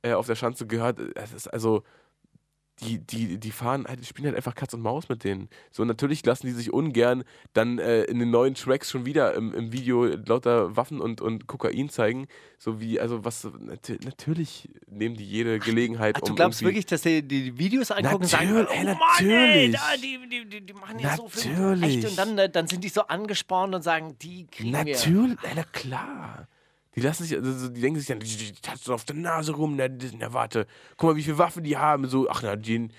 äh, auf der Schanze gehört, äh, es ist also, die, die, die fahren halt, die spielen halt einfach Katz und Maus mit denen. So, natürlich lassen die sich ungern dann äh, in den neuen Tracks schon wieder im, im Video lauter Waffen und, und Kokain zeigen. So wie, also was, nat natürlich nehmen die jede Gelegenheit, Ach, du um glaubst irgendwie- wirklich, dass die die Videos angucken und sagen, Natürlich, oh ey, Mann, ey, natürlich. da, die, die, die, die machen ja so viel Natürlich. Recht. Und dann, äh, dann sind die so angespornt und sagen, die kriegen wir. Natürlich, ey, na klar. Die lassen sich, also die denken sich dann, die, die tatzen auf der Nase rum, na, die- na warte, guck mal, wie viele Waffen die haben, so, ach na, die, Nee,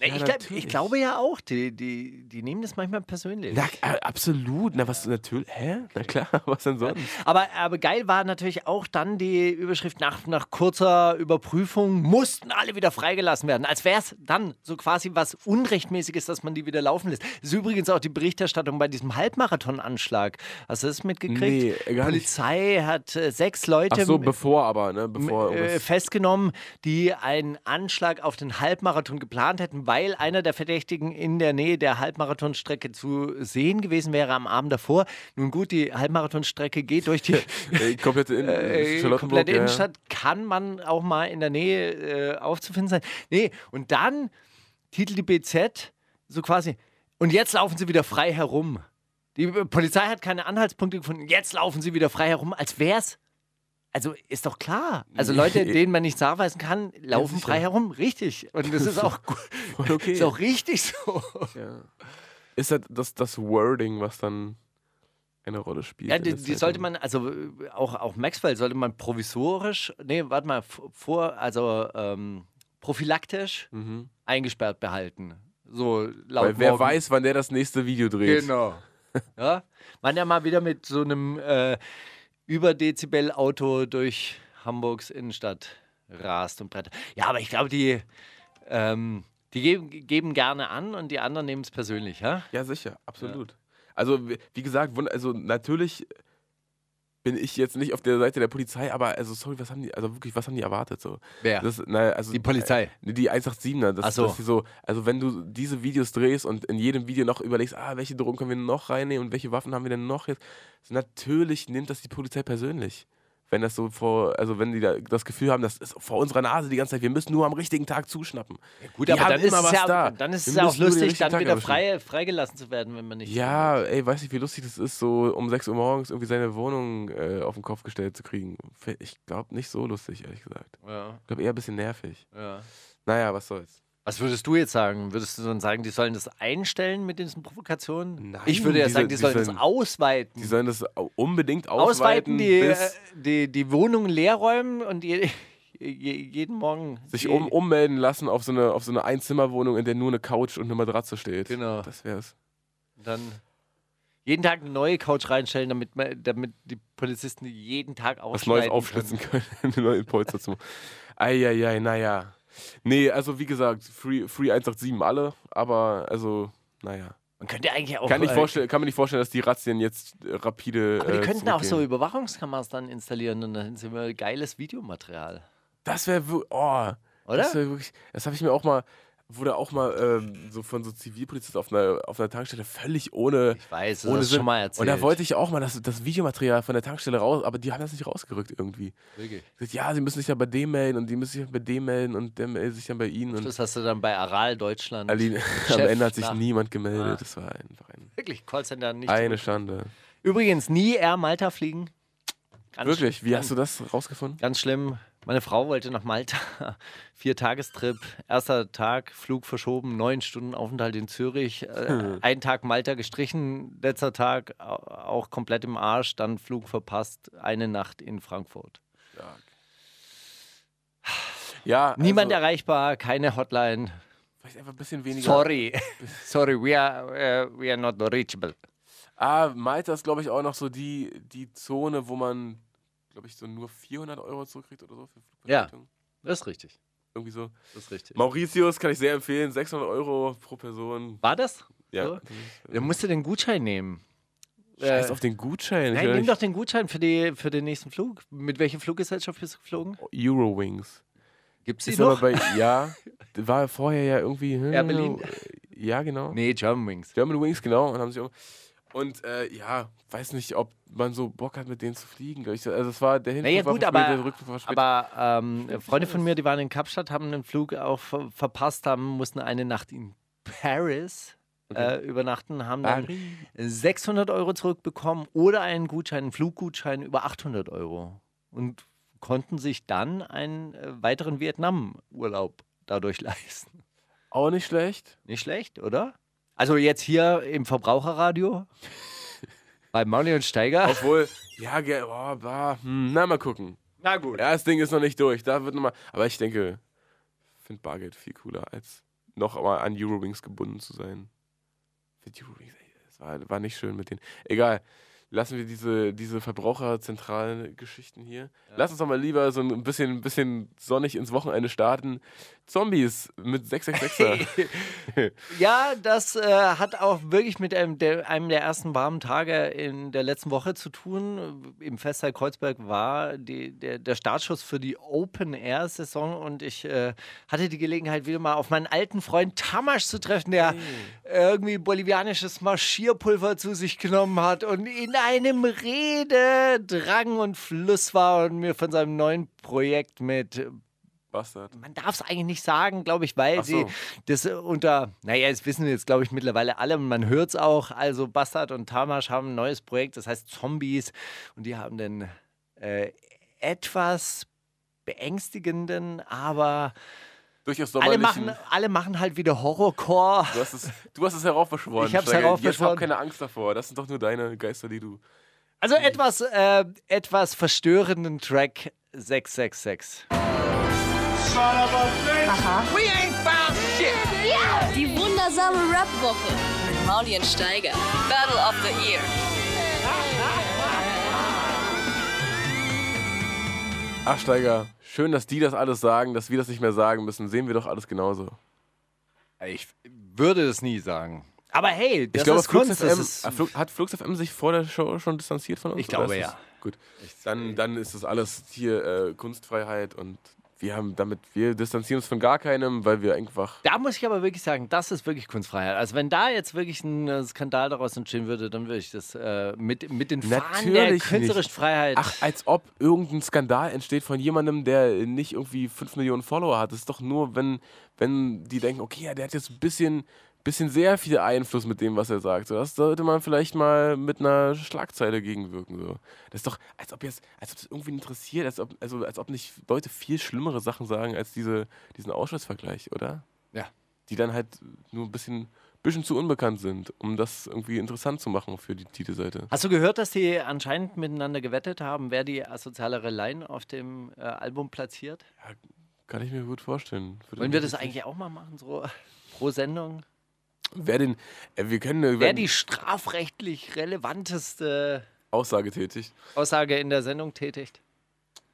Ja, ich, glaub, ich glaube ja auch, die, die, die nehmen das manchmal persönlich. na, äh, absolut, na was, natürlich, hä? Na klar, was denn sonst? Aber, aber geil war natürlich auch dann die Überschrift nach, nach kurzer Überprüfung mussten alle wieder freigelassen werden. Als wäre es dann so quasi was Unrechtmäßiges, dass man die wieder laufen lässt. Das ist übrigens auch die Berichterstattung bei diesem Halbmarathon-Anschlag. Hast du das mitgekriegt? Nee, nicht. Polizei hat äh, sechs Leute so, bevor aber, ne, bevor, äh, festgenommen, die einen Anschlag auf den Halbmarathon geplant hätten, weil einer der Verdächtigen in der Nähe der Halbmarathonstrecke zu sehen gewesen wäre am Abend davor. Nun gut, die Halbmarathonstrecke geht durch die äh, komplette in, äh, komplette ja. Innenstadt, kann man auch mal in der Nähe äh, aufzufinden sein. Nee, und dann titelt die BZ so quasi, und jetzt laufen sie wieder frei herum. Die Polizei hat keine Anhaltspunkte gefunden, jetzt laufen sie wieder frei herum, als wär's. Also ist doch klar. Also Leute, denen man nichts nachweisen kann, laufen sicher. frei herum. Richtig. Und das ist auch, gut. Okay. ist auch richtig so. Ja. Ist das, das das Wording, was dann eine Rolle spielt? Ja, die, die sollte man, also auch, auch Maxwell sollte man provisorisch, nee, warte mal, vor, also ähm, prophylaktisch Mhm. eingesperrt behalten. So laut Weil wer Morgan. weiß, wann der das nächste Video dreht. Genau. ja, man ja mal wieder mit so einem äh, Überdezibel-Auto durch Hamburgs Innenstadt rast und brettert. Ja, aber ich glaube, die, ähm, die geben, geben gerne an und die anderen nehmen es persönlich, ja? Ja, sicher, absolut. Also, wie gesagt, also natürlich bin ich jetzt nicht auf der Seite der Polizei, aber also sorry, was haben die, also wirklich, was haben die erwartet so? Wer? Das, na, also, Die Polizei? Äh, die 187er, das, Ach so. dass die so, also wenn du diese Videos drehst und in jedem Video noch überlegst, ah, welche Drogen können wir noch reinnehmen und welche Waffen haben wir denn noch jetzt, natürlich nimmt das die Polizei persönlich. Wenn das so vor, also wenn die da das Gefühl haben, das ist vor unserer Nase die ganze Zeit, wir müssen nur am richtigen Tag zuschnappen. Gut, Die aber dann ist, ja, da. dann ist Wir es ja auch lustig, dann Tag wieder frei, freigelassen zu werden, wenn man nicht. Ja, ey, weiß nicht, wie lustig das ist, so um 6 Uhr morgens irgendwie seine Wohnung äh, auf den Kopf gestellt zu kriegen. Ich glaube nicht so lustig, ehrlich gesagt. Ja, Ich glaube eher ein bisschen nervig. ja. Naja, was soll's. Was würdest du jetzt sagen? Würdest du dann sagen, die sollen das einstellen mit diesen Provokationen? Nein, ich würde ja sagen, die die sollen das sollen- ausweiten. Die sollen das unbedingt ausweiten, ausweiten, die, äh, bis die, die Wohnungen leer räumen und je, jeden Morgen sich um, ummelden lassen auf so eine, auf so eine Einzimmerwohnung, in der nur eine Couch und eine Matratze steht. Genau. Das wär's. dann jeden Tag eine neue Couch reinstellen, damit, man, damit die Polizisten jeden Tag Was aufschneiden Neues können. aufschlitzen können, eine neue Polster zu machen. Eieiei, naja. Nee, also wie gesagt, Free, Free 187 alle, aber also, naja. Man könnte eigentlich auch. Kann, ich äh, kann mir nicht vorstellen, dass die Razzien jetzt äh, rapide. aber die äh, könnten auch so. Überwachungskameras dann installieren und dann sie immer geiles Videomaterial. Das wäre wirklich. Oh, Oder? Das, wär wirklich, das habe ich mir auch mal. Wurde auch mal ähm, so von so Zivilpolizisten auf einer, auf einer Tankstelle völlig ohne. Ich weiß, das ohne hast schon mal erzählt. Und da wollte ich auch mal das, das Videomaterial von der Tankstelle raus, aber die haben das nicht rausgerückt irgendwie. Wirklich. Gesagt, ja, sie müssen sich ja bei dem melden und die müssen sich bei dem melden und der meldet sich dann bei ihnen. Und Das hast du dann bei Aral Deutschland. Ali, am Ende hat sich nach- niemand gemeldet. Ah. Das war einfach ein, Wirklich, Callcenter nicht. eine zurück. Schande. Übrigens, nie Air Malta fliegen. Ganz Wirklich? Wie hast du das rausgefunden? Ganz schlimm. Meine Frau wollte nach Malta. Vier-Tagestrip. Erster Tag, Flug verschoben, neun Stunden Aufenthalt in Zürich. Äh, ein Tag Malta gestrichen. Letzter Tag au- auch komplett im Arsch. Dann Flug verpasst. Eine Nacht in Frankfurt. Ja. Niemand also, erreichbar, keine Hotline. Vielleicht einfach ein bisschen weniger. Sorry. Sorry, we are, uh, we are not reachable. Ah, Malta ist, glaube ich, auch noch so die, die Zone, wo man, glaube ich, so nur 400 Euro zurückkriegt oder so für Flugverspätung. Das ist richtig. Irgendwie so. Das ist richtig. Mauritius kann ich sehr empfehlen. 600 Euro pro Person. War das? Ja. So? Dann musst du den Gutschein nehmen. Scheiß Äh, auf den Gutschein. Nein, nimm doch den Gutschein für, die, für den nächsten Flug. Mit welcher Fluggesellschaft bist du geflogen? Eurowings. Gibt sie Ist noch? bei, ja, war vorher ja irgendwie. Air Berlin? Ja, genau. Nee, German Wings. German Wings, genau. Und haben sich auch, Und äh, ja, weiß nicht, ob man so Bock hat, mit denen zu fliegen. also es war der Hinflug Naja, war gut, verspät, aber, der Rückflug war spät. aber ähm, Freunde von mir, die waren in Kapstadt, haben einen Flug auch ver verpasst, haben, mussten eine Nacht in Paris äh, übernachten, haben dann 600 Euro zurückbekommen oder einen Gutschein, einen Fluggutschein über 800 Euro und konnten sich dann einen äh, weiteren Vietnam-Urlaub dadurch leisten. Auch nicht schlecht. Nicht schlecht, oder? Also jetzt hier im Verbraucherradio bei Mauli und Steiger. Obwohl, ja, oh, bah, hm, na mal gucken. Na gut. Ja, das Ding ist noch nicht durch. Da wird noch mal, aber ich denke, ich finde Bargeld viel cooler, als noch mal an Eurowings gebunden zu sein. Für Eurowings, ey, das war, war nicht schön mit denen. Egal. Lassen wir diese, diese verbraucherzentralen Geschichten hier. Lass uns doch mal lieber so ein bisschen, ein bisschen sonnig ins Wochenende starten. Zombies mit 666er. Ja, das äh, hat auch wirklich mit einem der, einem der ersten warmen Tage in der letzten Woche zu tun. Im Festsaal Kreuzberg war die, der, der Startschuss für die Open-Air-Saison und ich äh, hatte die Gelegenheit, wieder mal auf meinen alten Freund Tamasch zu treffen, der irgendwie bolivianisches Marschierpulver zu sich genommen hat und in einem Rede, Drang und Fluss war und mir von seinem neuen Projekt mit Bastard. man darf es eigentlich nicht sagen, glaube ich, weil so. sie das äh, unter, naja, das wissen jetzt, glaube ich, mittlerweile alle und man hört es auch. Also Bastard und Tamasch haben ein neues Projekt, das heißt Zombies und die haben den äh, etwas beängstigenden, aber Durchaus alle machen, alle machen halt wieder Horrorcore. Du hast es, du hast es heraufbeschworen. Ich Steiger. Jetzt heraufbeschworen. hab keine Angst davor. Das sind doch nur deine Geister, die du. Also etwas, äh, etwas verstörenden Track 666. Die wundersame Rap-Woche mit Mauli und Steiger. Battle of the Year. Ach, Steiger, schön, dass die das alles sagen, dass wir das nicht mehr sagen müssen. Sehen wir doch alles genauso. Ich würde es nie sagen. Aber hey, das ich glaube, ist Flux Kunst. FM, das ist, Flux- hat Flux FM sich vor der Show schon distanziert von uns? Ich glaube, ja. das- Gut, dann, dann ist das alles hier äh, Kunstfreiheit und wir haben damit, wir distanzieren uns von gar keinem, weil wir einfach. Da muss ich aber wirklich sagen, das ist wirklich Kunstfreiheit. Also wenn da jetzt wirklich ein äh, Skandal daraus entstehen würde, dann würde ich das äh, mit, mit den Fahnen der Natürlich künstlerischen nicht. Freiheit. Ach, als ob irgendein Skandal entsteht von jemandem, der nicht irgendwie 5 Millionen Follower hat. Das ist doch nur, wenn, wenn die denken, okay, ja, der hat jetzt ein bisschen, bisschen sehr viel Einfluss mit dem, was er sagt. So, das sollte man vielleicht mal mit einer Schlagzeile gegenwirken. So. Das ist doch, als ob jetzt, als ob es irgendwie interessiert, als ob, also, als ob nicht Leute viel schlimmere Sachen sagen als diese, diesen Auschwitz-Vergleich, oder? Ja. Die dann halt nur ein bisschen, bisschen zu unbekannt sind, um das irgendwie interessant zu machen für die Titelseite. Hast du gehört, dass die anscheinend miteinander gewettet haben, wer die asozialere Line auf dem äh, Album platziert? Kann ich mir gut vorstellen. Wollen wir das eigentlich auch mal machen, so pro Sendung? Wer den, äh, wir können äh, Wer die strafrechtlich relevanteste Aussage tätigt. Aussage in der Sendung tätigt?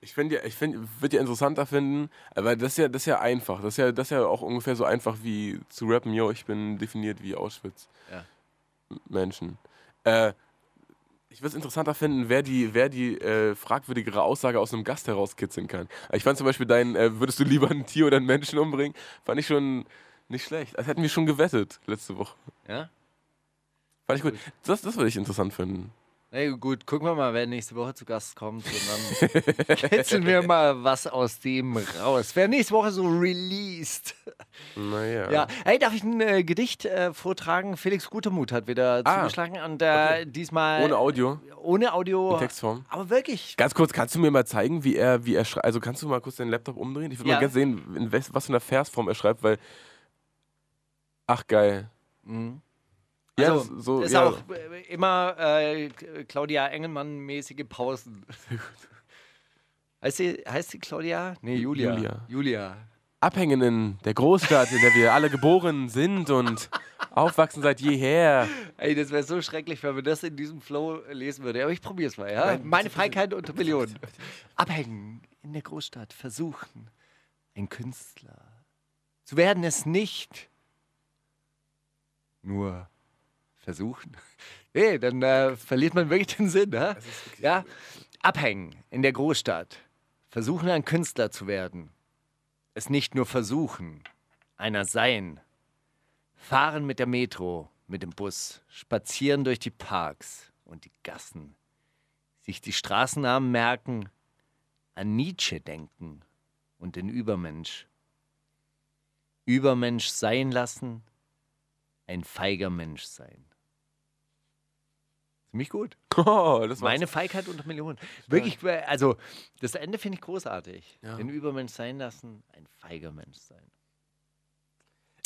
Ich finde ja, ich finde, würde ja interessanter finden, aber das ist ja, das ist ja einfach. Das ist ja, das ist ja auch ungefähr so einfach wie zu rappen, yo, ich bin definiert wie Auschwitz. Ja. Menschen. Äh, ich würde es interessanter finden, wer die, wer die äh, fragwürdigere Aussage aus einem Gast herauskitzeln kann. Ich fand zum Beispiel dein, äh, würdest du lieber ein Tier oder einen Menschen umbringen, fand ich schon nicht schlecht. Als hätten wir schon gewettet letzte Woche. Ja? Fand ich gut. Das, das würde ich interessant finden. Na ja, gut, gucken wir mal, wer nächste Woche zu Gast kommt. Und dann kitzeln wir mal was aus dem raus. Wer nächste Woche so released. Naja. Ja, hey, darf ich ein äh, Gedicht äh, vortragen? Felix Gutermut hat wieder Ah, zugeschlagen und äh, diesmal Ohne Audio, ohne Audio. in Textform. Aber wirklich. Ganz kurz, kannst du mir mal zeigen, wie er, wie er schreibt? Also kannst du mal kurz deinen Laptop umdrehen? Ich würde Ja. mal gerne sehen, in was, was für einer Versform er schreibt, weil. Ach geil. Mhm. Ja, Also, so, ist ja. auch äh, immer äh, Claudia Engelmann-mäßige Pausen. heißt, sie, heißt sie Claudia? Nee, Julia. Julia. Julia. Abhängen in der Großstadt, in der wir alle geboren sind und aufwachsen seit jeher. Ey, das wäre so schrecklich, wenn man das in diesem Flow lesen würde. Aber ich probiere es mal, ja? Meine Freiheit unter Millionen. Abhängen in der Großstadt, versuchen, ein Künstler zu werden, es nicht nur versuchen. Nee, dann äh, verliert man wirklich den Sinn, ne? Ja? Abhängen in der Großstadt, versuchen, ein Künstler zu werden, es nicht nur versuchen, einer sein, fahren mit der Metro, mit dem Bus, spazieren durch die Parks und die Gassen, sich die Straßennamen merken, an Nietzsche denken und den Übermensch. Übermensch sein lassen, ein feiger Mensch sein. Ziemlich gut. Oh. Meine Feigheit unter Millionen. Wirklich, äh, also das Ende finde ich großartig. Ja. Den Übermensch sein lassen, ein feiger Mensch sein.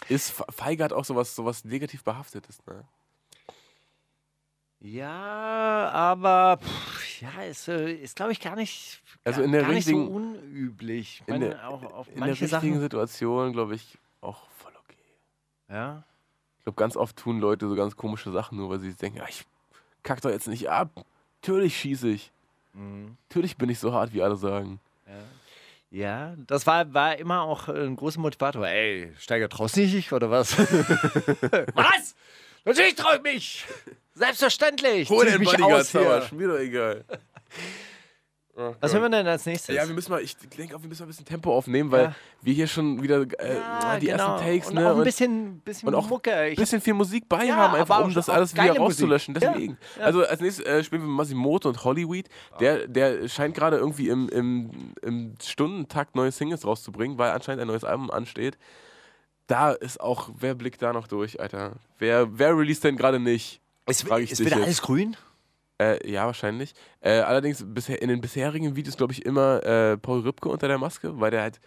Ist Fe- Feige hat auch sowas, sowas negativ behaftetes, ne? Ja, aber pff, ja, ist, äh, ist glaube ich gar nicht, Also in der gar nicht so richtigen- unüblich. Ich in meine, der- auch auf In der richtigen Sachen. Situation, glaube ich, auch voll okay. Ja. Ich glaube, ganz oft tun Leute so ganz komische Sachen, nur weil sie denken, ah, ich kack doch jetzt nicht ab. Natürlich schieße ich. Mhm. Natürlich bin ich so hart, wie alle sagen. Ja, das war, war immer auch ein großer Motivator. Ey, Steiger, traust dich oder was? was? Natürlich trau ich mich! Selbstverständlich! Aus hier. ist mir doch egal. Oh Was hören wir denn als nächstes? Ja, wir müssen mal, ich denke auch, wir müssen mal ein bisschen Tempo aufnehmen, weil Ja. wir hier schon wieder äh, Ja, die genau. ersten Takes, und ne? auch ein bisschen, bisschen und auch Mucke. ein bisschen viel Musik bei haben, einfach um das alles wieder rauszulöschen. Deswegen. Also als nächstes äh, spielen wir Masimoto und Hollyweed. Der, der scheint gerade irgendwie im, im, im Stundentakt neue Singles rauszubringen, weil anscheinend ein neues Album ansteht. Da ist auch, wer blickt da noch durch, Alter? Wer, wer released denn gerade nicht? ist, ist wieder jetzt. alles grün? Äh, ja, wahrscheinlich. Äh, allerdings bisher, in den bisherigen Videos, glaube ich, immer äh, Paul Ripke unter der Maske, weil der halt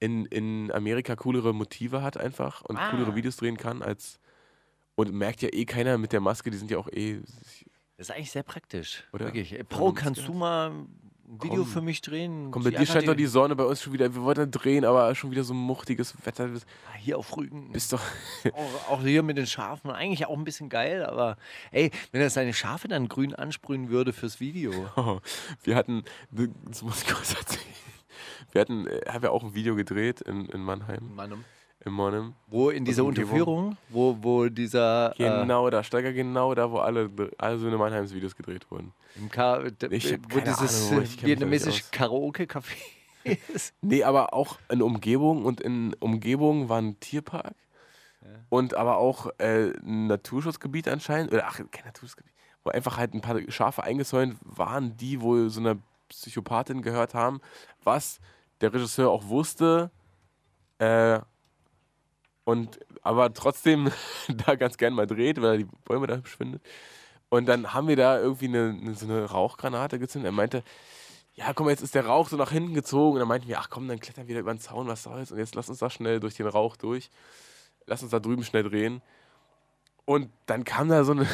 in, in Amerika coolere Motive hat einfach und Ah. coolere Videos drehen kann als. Und merkt ja eh keiner mit der Maske, die sind ja auch eh. Das ist eigentlich sehr praktisch. Oder? Wirklich. Ey, Ein Video Komm. für mich drehen? Komm, bei dir scheint doch die Sonne, bei uns schon wieder. Wir wollten drehen, aber schon wieder so muchtiges Wetter. Ah, Hier auf Rügen. bist doch. Auch, auch hier mit den Schafen. Eigentlich auch ein bisschen geil, aber ey, wenn er seine Schafe dann grün ansprühen würde fürs Video. Wir hatten. Das muss ich kurz erzählen. Wir hatten, äh, haben ja auch ein Video gedreht in, in Mannheim. Mann, In Mannheim. wo in dieser. Unterführung, wo, wo dieser äh, Genau da, Steiger genau da, wo alle, alle so eine Mannheims-Videos gedreht wurden. im Ka Ich wo dieses Ahnung, äh, vietnamesische. Karaoke-Café ist. Nee, aber auch in Umgebung und in Umgebung war ein Tierpark und aber auch äh, ein Naturschutzgebiet anscheinend, oder ach, kein Naturschutzgebiet, wo einfach halt ein paar Schafe eingezäunt waren, die wohl so einer Psychopathin gehört haben, was der Regisseur auch wusste, äh, und aber trotzdem da ganz gern mal dreht, weil er die Bäume da hübsch findet. Und dann haben wir da irgendwie eine, eine, so eine Rauchgranate gezündet. Er meinte, ja, mal, jetzt ist der Rauch so nach hinten gezogen. Und dann meinten wir, ach komm, dann klettern wir wieder über den Zaun, was soll's. Und jetzt lass uns da schnell durch den Rauch durch. Lass uns da drüben schnell drehen. Und dann kam da so eine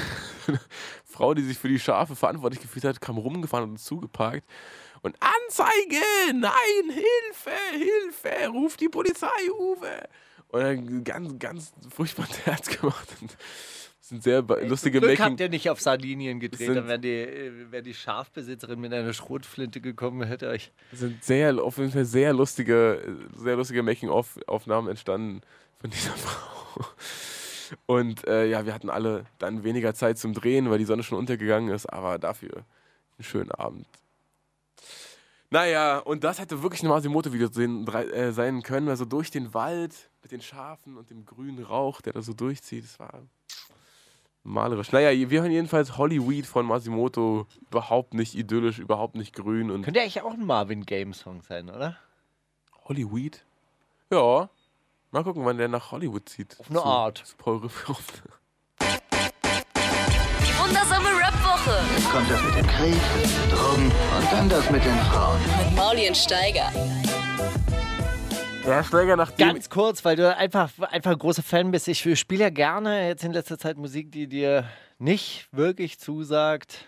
Frau, die sich für die Schafe verantwortlich gefühlt hat, kam rumgefahren und zugeparkt. Und Anzeige! Nein, Hilfe, Hilfe! Ruf die Polizei, Uwe! Und dann ganz, ganz furchtbar Herz gemacht. Und das sind sehr be- lustige Glück Making. habt ihr nicht auf Sardinien gedreht, dann wäre die, äh, wär die Schafbesitzerin mit einer Schrotflinte gekommen hätte euch. Es sind sehr, auf jeden Fall sehr lustige, sehr lustige Making-of-Aufnahmen entstanden von dieser Frau. Und äh, ja, wir hatten alle dann weniger Zeit zum Drehen, weil die Sonne schon untergegangen ist, aber dafür einen schönen Abend. Naja, und das hätte wirklich ein Masimoto-Video äh, sein können, also durch den Wald mit den Schafen und dem grünen Rauch, der da so durchzieht. Das war malerisch. Naja, wir hören jedenfalls Hollyweed von Masimoto. Überhaupt nicht idyllisch, überhaupt nicht grün und Könnte eigentlich auch ein Marvin Game Song sein, oder? Hollyweed? Ja. Mal gucken, wann der nach Hollywood zieht. Auf eine Zu- Art. Zu Paul. Die wundersame Rap-Woche Kommt das mit dem Krieg, Drogen und dann das mit den Frauen. mit Mauli und Steiger. Ja, Steiger, nachdem. Ganz kurz, weil du einfach, einfach ein großer Fan bist. Ich spiele ja gerne jetzt in letzter Zeit Musik, die dir nicht wirklich zusagt.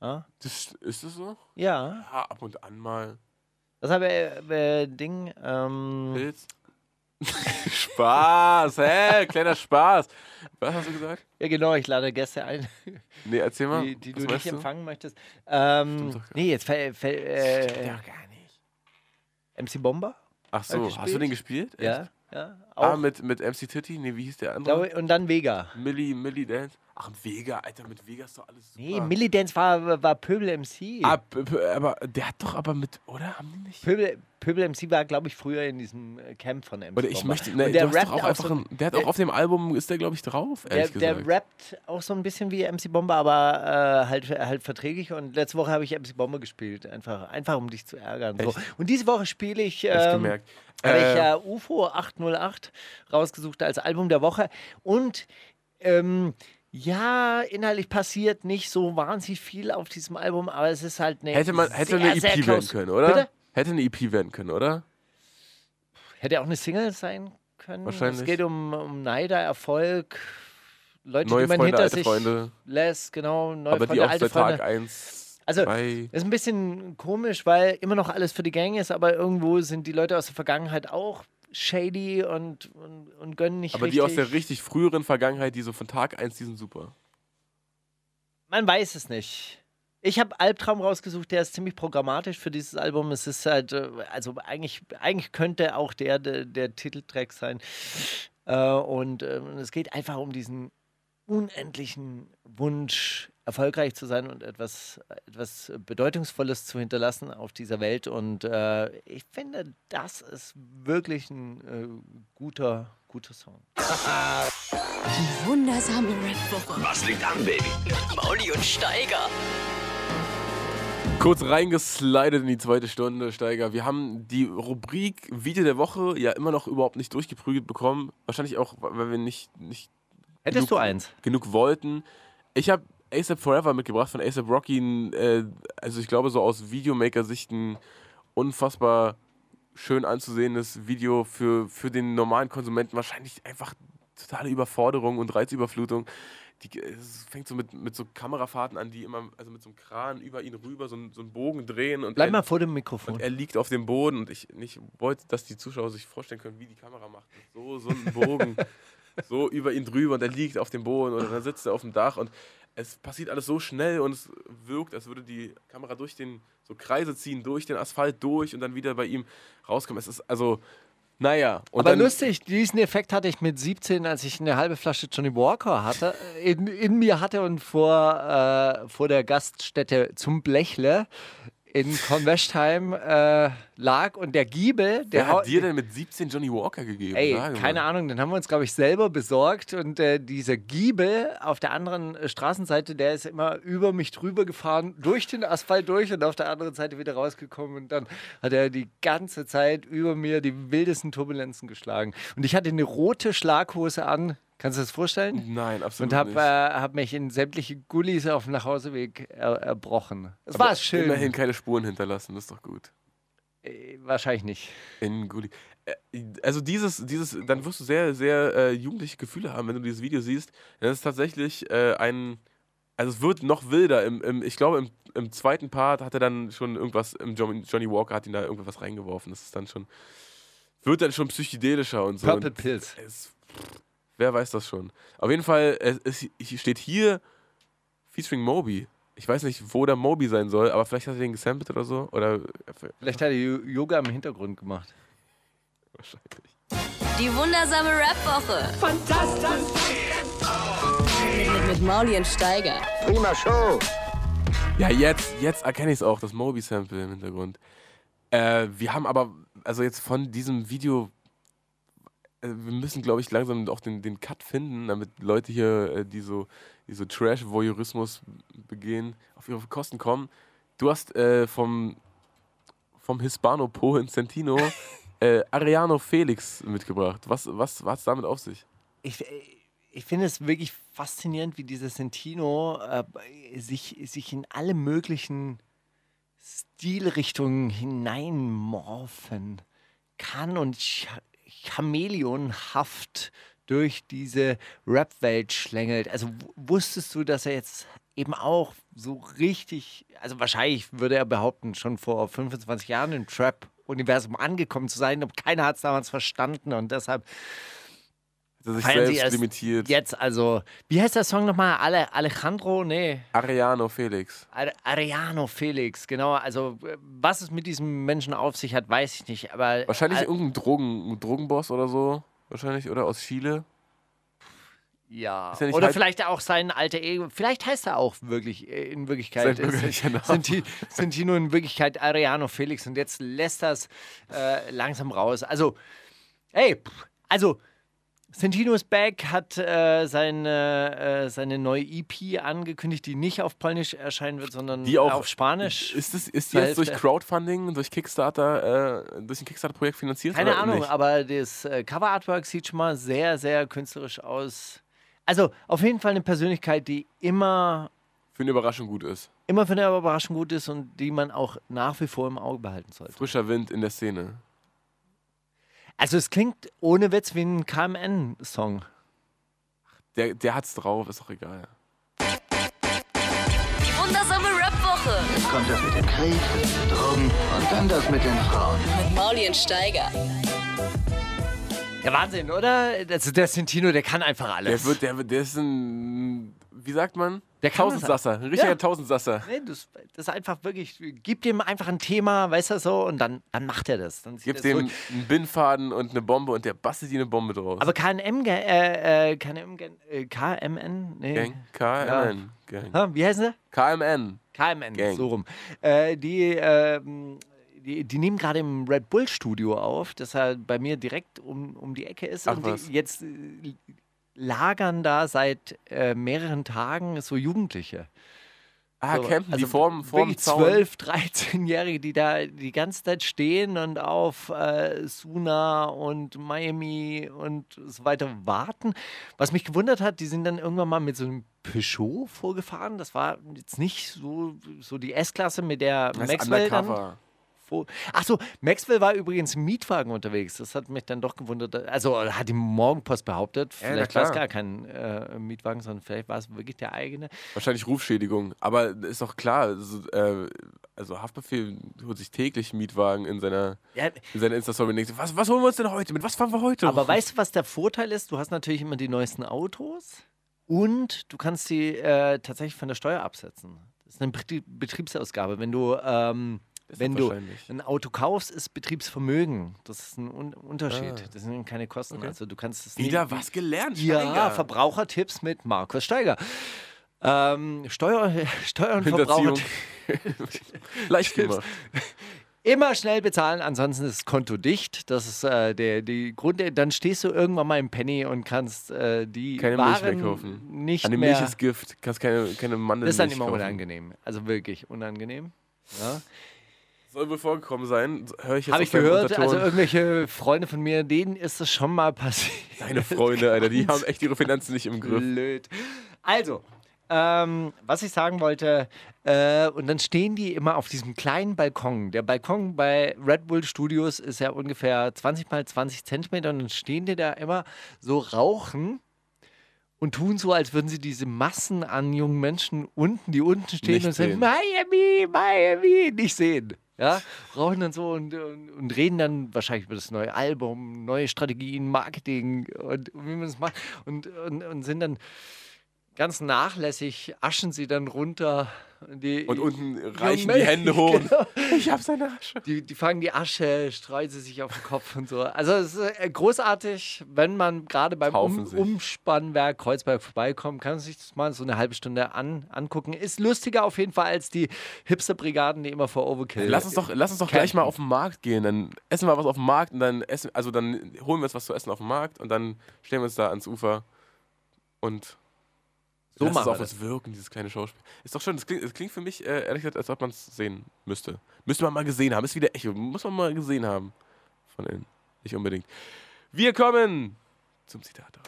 Ja? Das, ist das so? Ja, Ja, ab und an mal. das habe ich äh, Ding. Ähm, Pilz. Spaß, hä? Kleiner Spaß. Was hast du gesagt? ja, genau, ich lade Gäste ein, Nee, erzähl mal. die, die du nicht empfangen möchtest. Ähm, Stimmt doch nee, jetzt fällt. Fäll, äh, Ja, gar nicht. MC Bomber? Ach so, Hab hast du den gespielt? Ja, Echt? ja. Ah, Auch. mit, mit MC Titty? Nee, wie hieß der andere? Und dann Vega. Millie, Millie Dance. Ach, Vega, Alter, mit Vega ist doch alles super. Nee, Millidance war, war Pöbel MC. Ah, aber der hat doch aber mit, oder? Haben die nicht? Pöbel, Pöbel MC war, glaube ich, früher in diesem äh, Camp von MC. Oder ich möchte, Und ne, der rappt auch einfach so, ein, der hat auch auf dem Album, ist der glaube ich drauf, der, der rappt auch so ein bisschen wie MC Bomber, aber äh, halt, halt verträglich. Und letzte Woche habe ich MC Bomber gespielt, einfach, einfach um dich zu ärgern. So. Und diese Woche spiele ich, ähm, gemerkt. habe ich äh, UFO 808 rausgesucht als Album der Woche. Und ähm, ja, inhaltlich passiert nicht so wahnsinnig viel auf diesem Album, aber es ist halt eine hätte man, hätte sehr, eine EP werden können, oder? Bitte? Hätte eine EP werden können, oder? Hätte auch eine Single sein können. Wahrscheinlich. Es geht um, um Neider, Erfolg, Leute, Neue die man Freunde, hinter alte sich Freunde. lässt, genau, neue aber Freunde, die auch alte seit Tag Freunde. 1, Also, 2. ist ein bisschen komisch, weil immer noch alles für die Gang ist, aber irgendwo sind die Leute aus der Vergangenheit auch shady und, und, und gönnen nicht Aber richtig. die aus der richtig früheren Vergangenheit, die so von Tag 1, die sind super. Man weiß es nicht. Ich habe Albtraum rausgesucht, der ist ziemlich programmatisch für dieses Album. Es ist halt, äh, also eigentlich, eigentlich könnte auch der der, der Titeltrack sein. Äh, und ähm, es geht einfach um diesen unendlichen Wunsch, erfolgreich zu sein und etwas, etwas Bedeutungsvolles zu hinterlassen auf dieser Welt. Und äh, ich finde, das ist wirklich ein äh, guter, guter Song. Die wundersame Rap-Woche. Was liegt an, Baby? Mauli und Steiger. Kurz reingeslidet in die zweite Stunde, Steiger. Wir haben die Rubrik Video der Woche ja immer noch überhaupt nicht durchgeprügelt bekommen. Wahrscheinlich auch, weil wir nicht, nicht Hättest Genug- du eins? genug wollten. Ich habe ASAP Forever mitgebracht von ASAP Rocky. Äh, also ich glaube so aus Videomaker-Sicht ein unfassbar schön anzusehendes Video für, für den normalen Konsumenten. Wahrscheinlich einfach totale Überforderung und Reizüberflutung. Die, es fängt so mit, mit so Kamerafahrten an, die immer, also mit so einem Kran über ihn rüber so, einen- so einen Bogen drehen. Und Bleib er- mal vor dem Mikrofon. und er liegt auf dem Boden und ich nicht wollte, dass die Zuschauer sich vorstellen können, wie die Kamera macht. So, so einen Bogen, so über ihn drüber und er liegt auf dem Boden oder dann sitzt er auf dem Dach und es passiert alles so schnell und es wirkt, als würde die Kamera durch den, so Kreise ziehen, durch den Asphalt durch und dann wieder bei ihm rauskommen. Es ist also, naja. Und Aber lustig, diesen Effekt hatte ich mit 17, als ich eine halbe Flasche Johnny Walker hatte, in, in mir hatte und vor, äh, vor der Gaststätte zum Blechle in Convestheim äh, lag und der Giebel, der Wer hat dir denn mit 17 Johnny Walker gegeben? Ey, mal. keine Ahnung, den haben wir uns, glaube ich, selber besorgt. Und äh, dieser Giebel auf der anderen äh, Straßenseite, der ist immer über mich drüber gefahren, durch den Asphalt durch und auf der anderen Seite wieder rausgekommen. Und dann hat er die ganze Zeit über mir die wildesten Turbulenzen geschlagen. Und ich hatte eine rote Schlaghose an. Kannst du das vorstellen? Nein, absolut Und habe nicht. äh, hab mich in sämtliche Gullis auf dem Nachhauseweg er erbrochen. Es war schön. Immerhin keine Spuren hinterlassen, das ist doch gut. Äh, Wahrscheinlich nicht. In Gulli. Äh, Also dieses, dieses, dann wirst du sehr, sehr äh, jugendliche Gefühle haben, wenn du dieses Video siehst. Das ist tatsächlich äh, ein, also es wird noch wilder. Im, im, ich glaube, im, im zweiten Part hat er dann schon irgendwas, im Johnny, Walker hat ihn da irgendwas reingeworfen. Das ist dann schon, wird dann schon psychedelischer und so. Purple und Pills. es, wer weiß das schon. Auf jeden Fall, es, es hier steht hier featuring Moby. Ich weiß nicht, wo der Moby sein soll, aber vielleicht hat er den gesampelt oder so. Oder Vielleicht hat er Yo- Yoga im Hintergrund gemacht. wahrscheinlich. Die wundersame Rap-Woche. Fantastisch. Mit, mit Mauli und Steiger. Prima Show. Ja, jetzt, jetzt erkenne ich es auch, das Moby-Sample im Hintergrund. Äh, wir haben aber, also jetzt von diesem Video, wir müssen, glaube ich, langsam auch den, den Cut finden, damit Leute hier, äh, die so, die so Trash-Voyeurismus begehen, auf ihre Kosten kommen. Du hast äh, vom, vom Hispano-Polen Centino äh, Ariano Felix mitgebracht. Was, was, was hat es damit auf sich? Ich, ich finde es wirklich faszinierend, wie dieser Sentino äh, sich, sich in alle möglichen Stilrichtungen hineinmorphen kann und chameleonhaft durch diese Rap-Welt schlängelt. Also wusstest du, dass er jetzt eben auch so richtig, also wahrscheinlich würde er behaupten, schon vor 25 Jahren im Trap-Universum angekommen zu sein, aber keiner hat es damals verstanden und deshalb Er sich feiern selbst limitiert? jetzt also, wie heißt der Song nochmal? Ale Alejandro? Nee, Ariano Felix. Are- Ariano Felix, genau. Also, was es mit diesem Menschen auf sich hat, weiß ich nicht. Aber Wahrscheinlich äh, irgendein Drogen, Drogenboss oder so. Wahrscheinlich, oder aus Chile. Ja. Ist nicht Oder halb- vielleicht auch sein alter Ego. Vielleicht heißt er auch wirklich äh, in Wirklichkeit. Sein bürgerlicher Name. Senti- Sentino in Wirklichkeit Ariano Felix und jetzt lässt das äh, langsam raus. Also, ey, also. Sentino ist back, hat äh, seine, äh, seine neue EP angekündigt, die nicht auf Polnisch erscheinen wird, sondern Die auch- auf Spanisch. Ist, das, ist die jetzt durch. Crowdfunding, durch Kickstarter, äh, durch ein Kickstarter-Projekt finanziert? Keine Ahnung, nicht? aber das äh, Cover-Artwork sieht schon mal sehr, sehr künstlerisch aus. Also auf jeden Fall eine Persönlichkeit, die immer, Für eine Überraschung gut ist. immer für eine Überraschung gut ist und die man auch nach wie vor im Auge behalten sollte. Frischer Wind in der Szene. Also es klingt ohne Witz wie ein KMN-Song. Der, der hat's drauf, ist doch egal. Die wundersame Rap-Woche Jetzt kommt das mit dem Krieg, Drogen und dann das mit den Frauen. mit Mauli und Steiger. Ja, Wahnsinn, oder? Also der Sentino, der kann einfach alles. Der wird, der, wird- der ist ein, wie sagt man? Der Tausendsasser. Ein richtiger Ja. Tausendsasser. Nee, das, das ist einfach wirklich, gib dem einfach ein Thema, weißt du so, und dann, dann macht er das. Dann Gib dem zurück. einen Bindfaden und eine Bombe und der bastelt dir eine Bombe draus. Aber KNM, äh, äh, KNM, äh, KMN? Nee. Gang? KMN. Gang. Ha, wie heißen sie? KMN. KMN, Gang. so rum. Äh, die, ähm, die, die nehmen gerade im Red Bull Studio auf, das ja bei mir direkt um, um die Ecke ist. Ach und was. jetzt äh, lagern da seit äh, mehreren Tagen so Jugendliche. Ah, So, campen die also vorm, vorm wirklich Zaun. 12, 13-Jährige, die da die ganze Zeit stehen und auf äh, Suna und Miami und so weiter warten. Was mich gewundert hat, die sind dann irgendwann mal mit so einem Peugeot vorgefahren. Das war jetzt nicht so, so die S-Klasse, mit der Das Maxwell dann undercover. vor. Ach so, Maxwell war übrigens Mietwagen unterwegs. Das hat mich dann doch gewundert. Also hat die Morgenpost behauptet. Ja, Vielleicht war es gar kein äh, Mietwagen, sondern vielleicht war es wirklich der eigene. Wahrscheinlich Rufschädigung. Aber ist doch klar, also, äh, also Haftbefehl holt sich täglich Mietwagen in seiner, Ja, in seiner Insta-Story was, was holen wir uns denn heute? Mit was fahren wir heute? Aber weißt du, was der Vorteil ist? Du hast natürlich immer die neuesten Autos und du kannst die äh, tatsächlich von der Steuer absetzen. Das ist eine Betrie- Betriebsausgabe. Wenn du, ähm, wenn du ein Auto kaufst, ist Betriebsvermögen. Das ist ein Un Unterschied. Ah. Das sind keine Kosten. Okay. Also du kannst es Wieder nie- was gelernt, Ja, Steiger. Verbrauchertipps mit Markus Steiger. Ähm, Steuer, Steuer und. Verbraucher Leicht gemacht. immer schnell bezahlen, ansonsten ist das Konto dicht. Das ist äh, der die Grund. Dann stehst du irgendwann mal im Penny und kannst äh, die Keine Milch Waren wegkaufen. nicht mehr. Milch ist Gift. Kannst keine, keine Mandeln das ist dann immer unangenehm. Also wirklich unangenehm. Ja. Soll wohl vorgekommen sein. Höre ich jetzt Habe ich gehört, also irgendwelche Freunde von mir, denen ist das schon mal passiert. Deine Freunde, Alter, die haben echt ihre Finanzen nicht im Griff. Blöd. Also, ähm, was ich sagen wollte, äh, und dann stehen die immer auf diesem kleinen Balkon. Der Balkon bei Red Bull Studios ist ja ungefähr 20 mal 20 Zentimeter und dann stehen die da immer so rauchen und tun so, als würden sie diese Massen an jungen Menschen unten, die unten stehen Nicht und sagen, sehen. Miami, Miami, nicht sehen. Ja, rauchen dann so und, und, und reden dann wahrscheinlich über das neue Album, neue Strategien, Marketing und, und wie man es macht und, und, und sind dann ganz nachlässig, aschen sie dann runter. Die, Und unten reichen die Hände hoch. Genau. Ich hab seine Asche. Die, die fangen die Asche, streuen sie sich auf den Kopf und so. Also es ist äh, großartig, wenn man gerade beim um. Umspannwerk Kreuzberg vorbeikommt, kann man sich das mal so eine halbe Stunde an, angucken. Ist lustiger auf jeden Fall als die Hipster-Brigaden, die immer vor Overkill. Lass uns doch, lass uns doch gleich mal auf den Markt gehen. Dann essen wir was auf dem Markt und dann essen, also dann holen wir uns was zu essen auf dem Markt und dann stellen wir uns da ans Ufer und So lass es machen auf uns wirken, dieses kleine Schauspiel. Ist doch schön, das klingt, das klingt für mich äh, ehrlich gesagt, als ob man es sehen müsste. Müsste man mal gesehen haben. Ist wieder Echo. Muss man mal gesehen haben. Von innen. Nicht unbedingt. Wir kommen zum Zitat.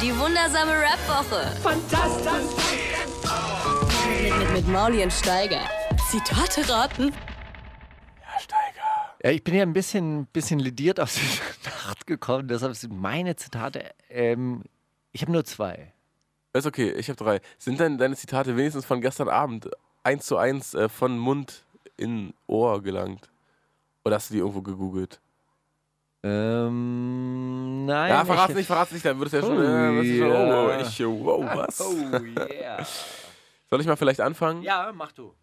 Die wundersame Rap-Woche. Fantastisch. Mit, mit, mit Mauli und Steiger. Zitate raten. Herr Steiger. Ja, ich bin ja ein bisschen, bisschen lediert aus dieser Nacht gekommen, deshalb sind meine Zitate. Ähm, ich habe nur zwei. Ist okay, ich habe drei. Sind denn deine Zitate wenigstens von gestern Abend eins zu eins äh, von Mund in Ohr gelangt? Oder hast du die irgendwo gegoogelt? Ähm, nein. ja, verrat's ich- nicht, verrat's nicht, dann würdest du ja schon. Oh, äh, du schon oh, ja. ich, wow, was? Oh, yeah. Soll ich mal vielleicht anfangen? ja, mach du.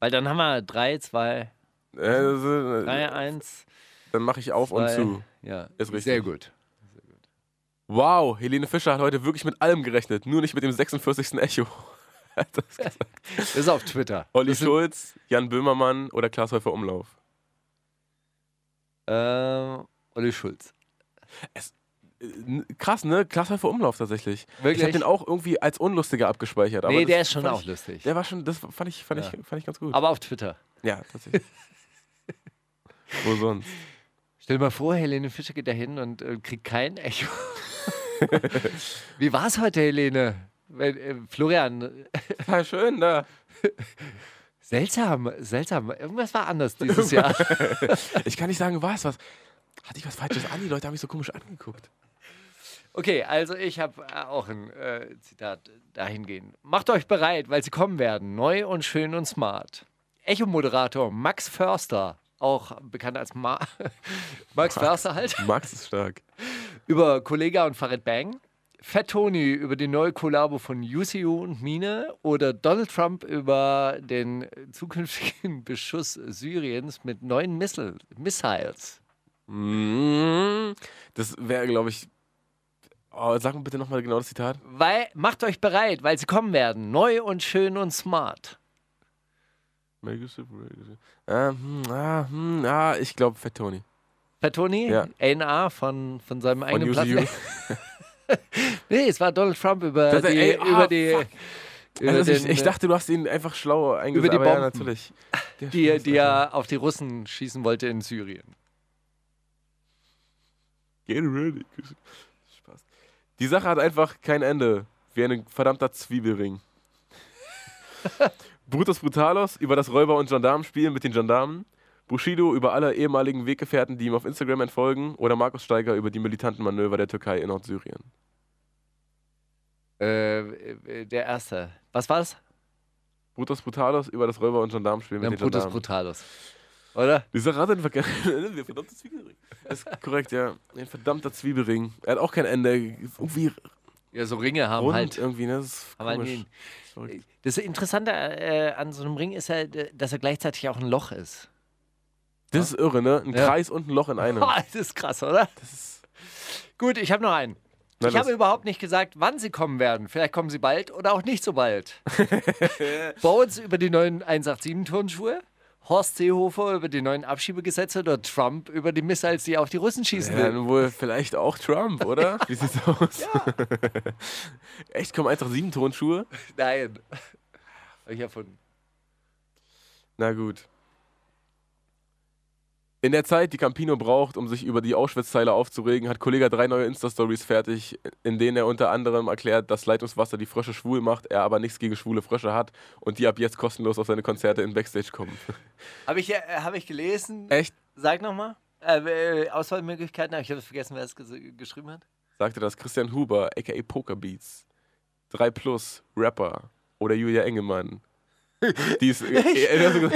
Weil dann haben wir 3, 2, Äh, so, 3, äh, 1, dann mache ich auf und zu. Ja, Ist richtig. Sehr gut. Wow, Helene Fischer hat heute wirklich mit allem gerechnet, nur nicht mit dem 46. Echo. Das ist auf Twitter. Olli Schulz, Jan Böhmermann oder Klaas Häufer Umlauf. Äh, Olli Schulz. Äh, n- Krass, ne? Klaas Häufer Umlauf tatsächlich. Ich Wirklich? habe den auch irgendwie als unlustiger abgespeichert. Aber nee, der ist schon auch ich, lustig. Der war schon, das fand ich, fand Ja. ich, fand ich ganz gut. Aber auf Twitter. ja, tatsächlich. Wo sonst? Stell dir mal vor, Helene Fischer geht da hin und äh, kriegt kein Echo. Wie war's heute, Helene? Äh, Florian, Ja, schön, da. seltsam, seltsam. Irgendwas war anders dieses Jahr. Ich kann nicht sagen, was, was. Hatte ich was Falsches an? Die Leute haben mich so komisch angeguckt. Okay, also ich habe äh, auch ein äh, Zitat dahingehend. Macht euch bereit, weil sie kommen werden. Neu und schön und smart. Echo-Moderator Max Förster, auch bekannt als Ma Max Förster halt, Max ist stark. Über Kollega und Farid Bang. Fat Tony über die neue Kollabo von UCU und Mine oder Donald Trump über den zukünftigen Beschuss Syriens mit neuen Missile, Missiles. Mm, Das wäre, glaube ich. Oh, sag mir bitte nochmal genau das Zitat. Weil, macht euch bereit, weil sie kommen werden. Neu und schön und smart. Ah, hm, ah, hm, ah, ich glaube Fat Tony. Tony, Ja. A&R von, von seinem Von eigenen. Platz. nee, es war Donald Trump über die, ey, ah, über die, fuck. Also ich, den, ich dachte, du hast ihn einfach schlau eingesetzt. Über die aber ja, Bomben. natürlich. Der die, Spaß, die er auf die Russen schießen wollte in Syrien. Get ready. Spaß. Die Sache hat einfach kein Ende. Wie ein verdammter Zwiebelring. Brutus Brutalos über das Räuber- und Gendarmenspiel mit den Gendarmen. Bushido über alle ehemaligen Weggefährten, die ihm auf Instagram entfolgen. Oder Markus Steiger über die militanten Manöver der Türkei in Nordsyrien. Äh, äh, der erste. Was war das? Brutus Brutalos über das Räuber- und Gendarmenspiel Ja, mit den Brutus Gendarmen. Brutalos. Oder? Die Sache hat einfach kein Ende. Der verdammte Zwiebelring. Das ist korrekt, ja. Ein verdammter Zwiebelring. Er hat auch kein Ende. Irgendwie Ja, so Ringe haben rund halt. irgendwie, ne? Das ist halt komisch. Das Interessante äh, an so einem Ring ist ja, dass er gleichzeitig auch ein Loch ist. Das ist irre, ne? Ein Ja. Kreis und ein Loch in einem. Boah, das ist krass, oder? Ist, Gut, ich habe noch einen. Na ich los. habe überhaupt nicht gesagt, wann sie kommen werden. Vielleicht kommen sie bald oder auch nicht so bald. Uns über die neuen 187-Turnschuhe, Horst Seehofer über die neuen Abschiebegesetze oder Trump über die Missiles, die auf die Russen schießen ja, will. dann wohl vielleicht auch Trump, oder? Wie sieht's aus? Echt, kommen einfach sieben Tonschuhe? Nein. Hab ich erfunden. Na gut. In der Zeit, die Campino braucht, um sich über die Auschwitz-Zeile aufzuregen, hat Kollege drei neue Insta-Stories fertig, in denen er unter anderem erklärt, dass Leitungswasser die Frösche schwul macht, er aber nichts gegen schwule Frösche hat und die ab jetzt kostenlos auf seine Konzerte in Backstage kommen. Habe ich, äh, hab ich gelesen. Echt? Sag nochmal. Äh, äh, Auswahlmöglichkeiten, aber ich habe vergessen, wer es ges- geschrieben hat. Sagte das Christian Huber, aka Pokerbeats, 3 Plus, Rapper oder Julia Engelmann. Die ist, äh, äh, In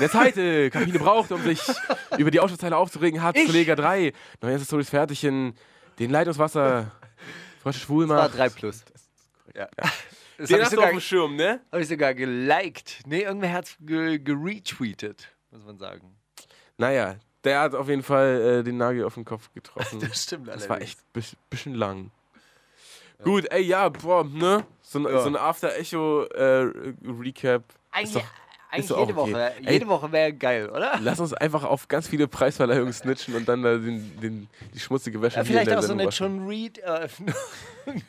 der Zeit, äh, Kabine braucht, um sich über die Ausschusszeile aufzuregen, hat Kollege 3 neue Stories fertig in den Leitungswasser. Frösche schwul Das war macht. 3 plus. Ja. Das Den hast du auf sogar- dem Schirm, ne? hab ich sogar geliked. Nee, irgendwer hat es ge geretweetet, muss man sagen. Naja, der hat auf jeden Fall äh, den Nagel auf den Kopf getroffen. Das stimmt Das war echt ein bisschen lang. Gut, ey, ja, boah, ne? So, ein- Ja. so ein After-Echo-Recap. Eigentlich, doch- eigentlich jede okay. Woche. Ey. Jede Woche wäre geil, oder? Lass uns einfach auf ganz viele Preisverleihungen snitchen und dann da den, den, die schmutzige Wäsche Ja, vielleicht auch so eine waschen. John Reed-Eröffnung.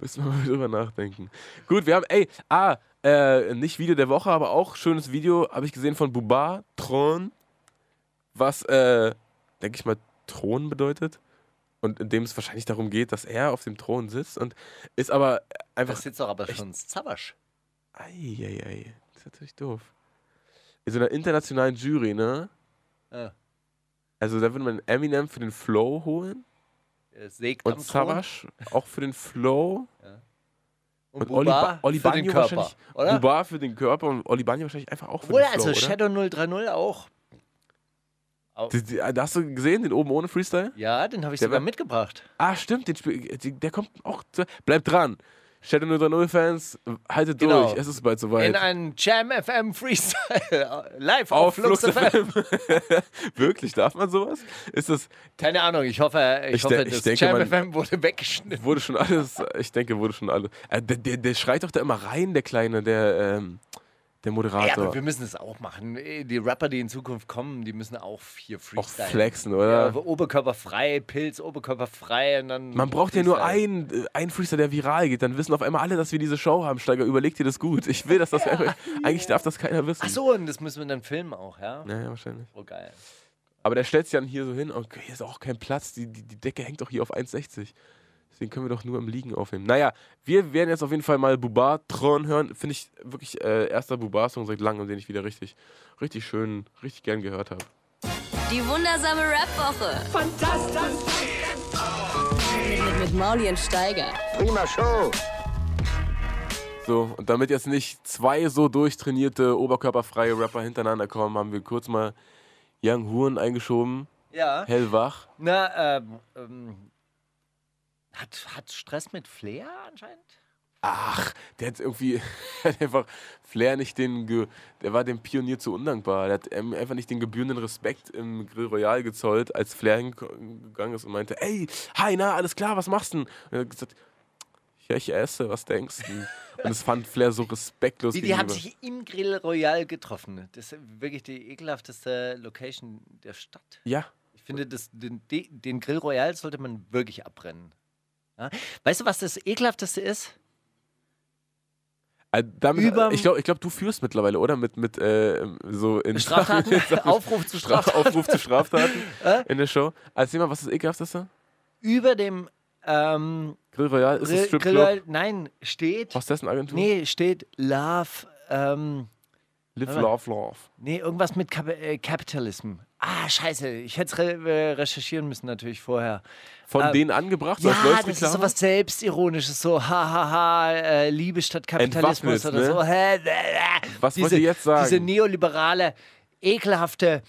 Müssen wir mal drüber nachdenken. Gut, wir haben, ey, ah, äh, nicht Video der Woche, aber auch schönes Video habe ich gesehen von Buba, Thron, was, äh, denke ich mal, Thron bedeutet. Und in dem es wahrscheinlich darum geht, dass er auf dem Thron sitzt und ist aber einfach Das sitzt doch aber schon Zabasch. Eieiei, das ist natürlich doof. In so einer internationalen Jury, ne? Ja. Also da würde man Eminem für den Flow holen Er sägt und. Savage auch für den Flow und, und Oli, ba Oli für den Banjo Körper, wahrscheinlich. oder? Buba für den Körper und Oli Banjo wahrscheinlich einfach auch für Oder den Flow, also oder? Shadow 030 auch. Da hast du gesehen, den oben ohne Freestyle? Ja, den habe ich Der sogar mitgebracht. Ah, stimmt, den Spiel, der kommt auch. Zu, bleib dran. Shadow 030 Fans, haltet Genau. durch, es ist bald soweit. In einem Jam FM Freestyle. Live auf, Auf Flux FM. Wirklich, darf man sowas? Ist das, Keine Ahnung, ich hoffe, ich, Ich hoffe ich das denke, Jam man- FM wurde weggeschnitten. wurde schon alles, ich denke, wurde schon alles. Äh, der, der, der schreit doch da immer rein, der Kleine, der, ähm, der Ja, Moderator. aber wir müssen es auch machen. Die Rapper, die in Zukunft kommen, die müssen auch hier auch freestylen. flexen, oder? Ja, oberkörperfrei, Pilz, oberkörperfrei und dann. Man braucht ja nur Freestyle. einen, äh, einen Freestyle, der viral geht. Dann wissen auf einmal alle, dass wir diese Show haben. Steiger, überleg dir das gut. Ich will, dass das. eigentlich darf das keiner wissen. Ach so, und das müssen wir dann filmen auch, ja? Naja, wahrscheinlich. Oh, geil. Aber der stellt sich dann hier so hin. Okay, hier ist auch kein Platz. Die, die, die Decke hängt doch hier auf 1,60. Deswegen können wir doch nur im Liegen aufnehmen. Naja, wir werden jetzt auf jeden Fall mal Bubar-Tron hören. Finde ich wirklich äh, erster Bubar-Song seit langem, den ich wieder richtig, richtig schön, richtig gern gehört habe. Die wundersame Rap-Woche. Fantastisch. Mit, mit Mauli und Steiger. Prima Show. So, und damit jetzt nicht zwei so durchtrainierte, oberkörperfreie Rapper hintereinander kommen, haben wir kurz mal Young Huren eingeschoben. Ja. Hellwach. Na, ähm, ähm, hat, hat Stress mit Flair anscheinend? Ach, der hat irgendwie hat einfach Flair nicht den, ge, der war dem Pionier zu undankbar. Der hat einfach nicht den gebührenden Respekt im Grill Royal gezollt, als Flair hingegangen ist und meinte, ey, hi, na, alles klar, was machst du? denn?" Und er hat gesagt, ja, ich esse, was denkst du? Und es fand Flair so respektlos Wie, die haben sich im Grill Royal getroffen. Das ist wirklich die ekelhafteste Location der Stadt. Ja, Ich finde, das, den, de- den Grill Royal sollte man wirklich abbrennen. Ja? Weißt du, was das ekelhafteste ist? äh, damit, Überm- ich glaube, glaub, du führst mittlerweile, oder? Mit, mit äh, so in Straftaten? Aufruf zu Straftaten? Aufruf zu Straftaten in der Show. Erzähl mal, was ist das ekelhafteste? Über dem ähm, Grill Royal ist es Grill, Stripclub? Grill Royal, nein, steht, Hostessen-Agentur? nee, steht Love, ähm, Live, Warte. Love, Love. nee, irgendwas mit Cap äh, Capitalism. Ah, scheiße, ich hätte es re äh, recherchieren müssen natürlich vorher. Von Ähm, denen angebracht? Ja, das ist so was Selbstironisches, so hahaha, äh, Liebe statt Kapitalismus Entwaffnet, oder ne? so. Hä, äh. Was wollt diese, ihr jetzt sagen? Diese neoliberale, ekelhafte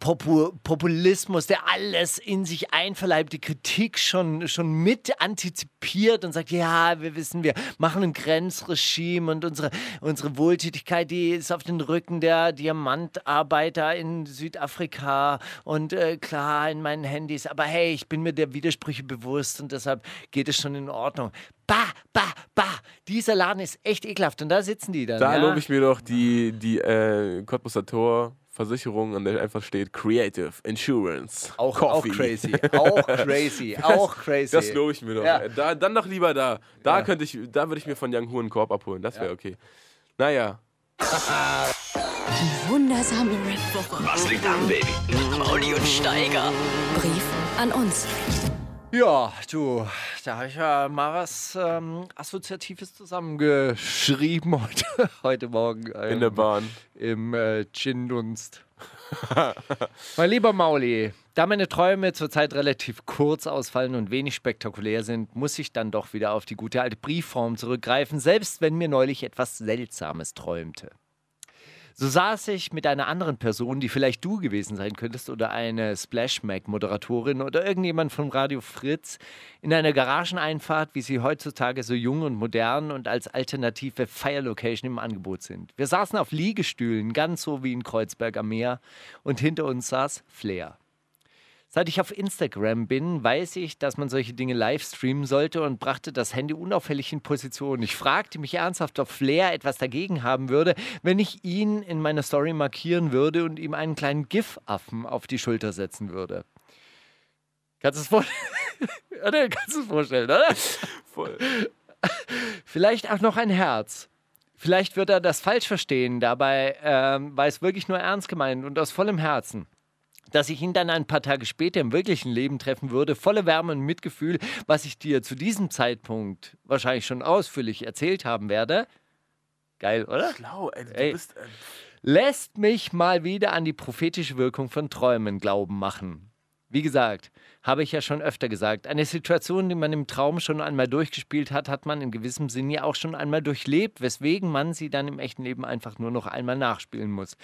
Popu Populismus, der alles in sich einverleibt, die Kritik schon, schon mit antizipiert und sagt, ja, wir wissen, wir machen ein Grenzregime und unsere, unsere Wohltätigkeit, die ist auf den Rücken der Diamantarbeiter in Südafrika und äh, klar in meinen Handys, aber hey, ich bin mir der Widersprüche bewusst und deshalb geht es schon in Ordnung. Bah, bah, bah, dieser Laden ist echt ekelhaft und da sitzen die dann. Da ja? lobe ich mir doch die, die äh, Cottbuser Tor Versicherung, an der einfach steht Creative Insurance. Auch, auch Coffee. crazy, auch crazy, auch crazy. Das lobe ich mir doch. Ja. ey. Da, dann doch lieber da. Da Ja. könnte ich, da würde ich mir von Young Hu einen Korb abholen. Das wäre okay. Naja. Die wundersame Rap-Woche. Was liegt an, Baby? Mauli und Steiger. Brief an uns. Ja, du, da habe ich ja mal was ähm, Assoziatives zusammengeschrieben heute, heute Morgen. Ähm, In der Bahn. Im äh, Gin-Dunst. mein lieber Mauli, da meine Träume zurzeit relativ kurz ausfallen und wenig spektakulär sind, muss ich dann doch wieder auf die gute alte Briefform zurückgreifen, selbst wenn mir neulich etwas Seltsames träumte. So saß ich mit einer anderen Person, die vielleicht du gewesen sein könntest oder eine Splash-Mac-Moderatorin oder irgendjemand von Radio Fritz, in einer Garageneinfahrt, wie sie heutzutage so jung und modern und als alternative Fire-Location im Angebot sind. Wir saßen auf Liegestühlen, ganz so wie in Kreuzberg am Meer, und hinter uns saß Flair. Seit ich auf Instagram bin, weiß ich, dass man solche Dinge live streamen sollte und brachte das Handy unauffällig in Position. Ich fragte mich ernsthaft, ob Flair etwas dagegen haben würde, wenn ich ihn in meiner Story markieren würde und ihm einen kleinen GIF-Affen auf die Schulter setzen würde. Kannst du es vorstellen? oder? Kannst du es vorstellen, oder? Voll. Vielleicht auch noch ein Herz. Vielleicht wird er das falsch verstehen, dabei ähm, war es wirklich nur ernst gemeint und aus vollem Herzen. Dass ich ihn dann ein paar Tage später im wirklichen Leben treffen würde, volle Wärme und Mitgefühl, was ich dir zu diesem Zeitpunkt wahrscheinlich schon ausführlich erzählt haben werde. Geil, oder? Schlau, ey. Du Ey. bist. Äh, lässt mich mal wieder an die prophetische Wirkung von Träumen glauben machen. Wie gesagt, habe ich ja schon öfter gesagt, eine Situation, die man im Traum schon einmal durchgespielt hat, hat man in gewissem Sinne ja auch schon einmal durchlebt, weswegen man sie dann im echten Leben einfach nur noch einmal nachspielen muss.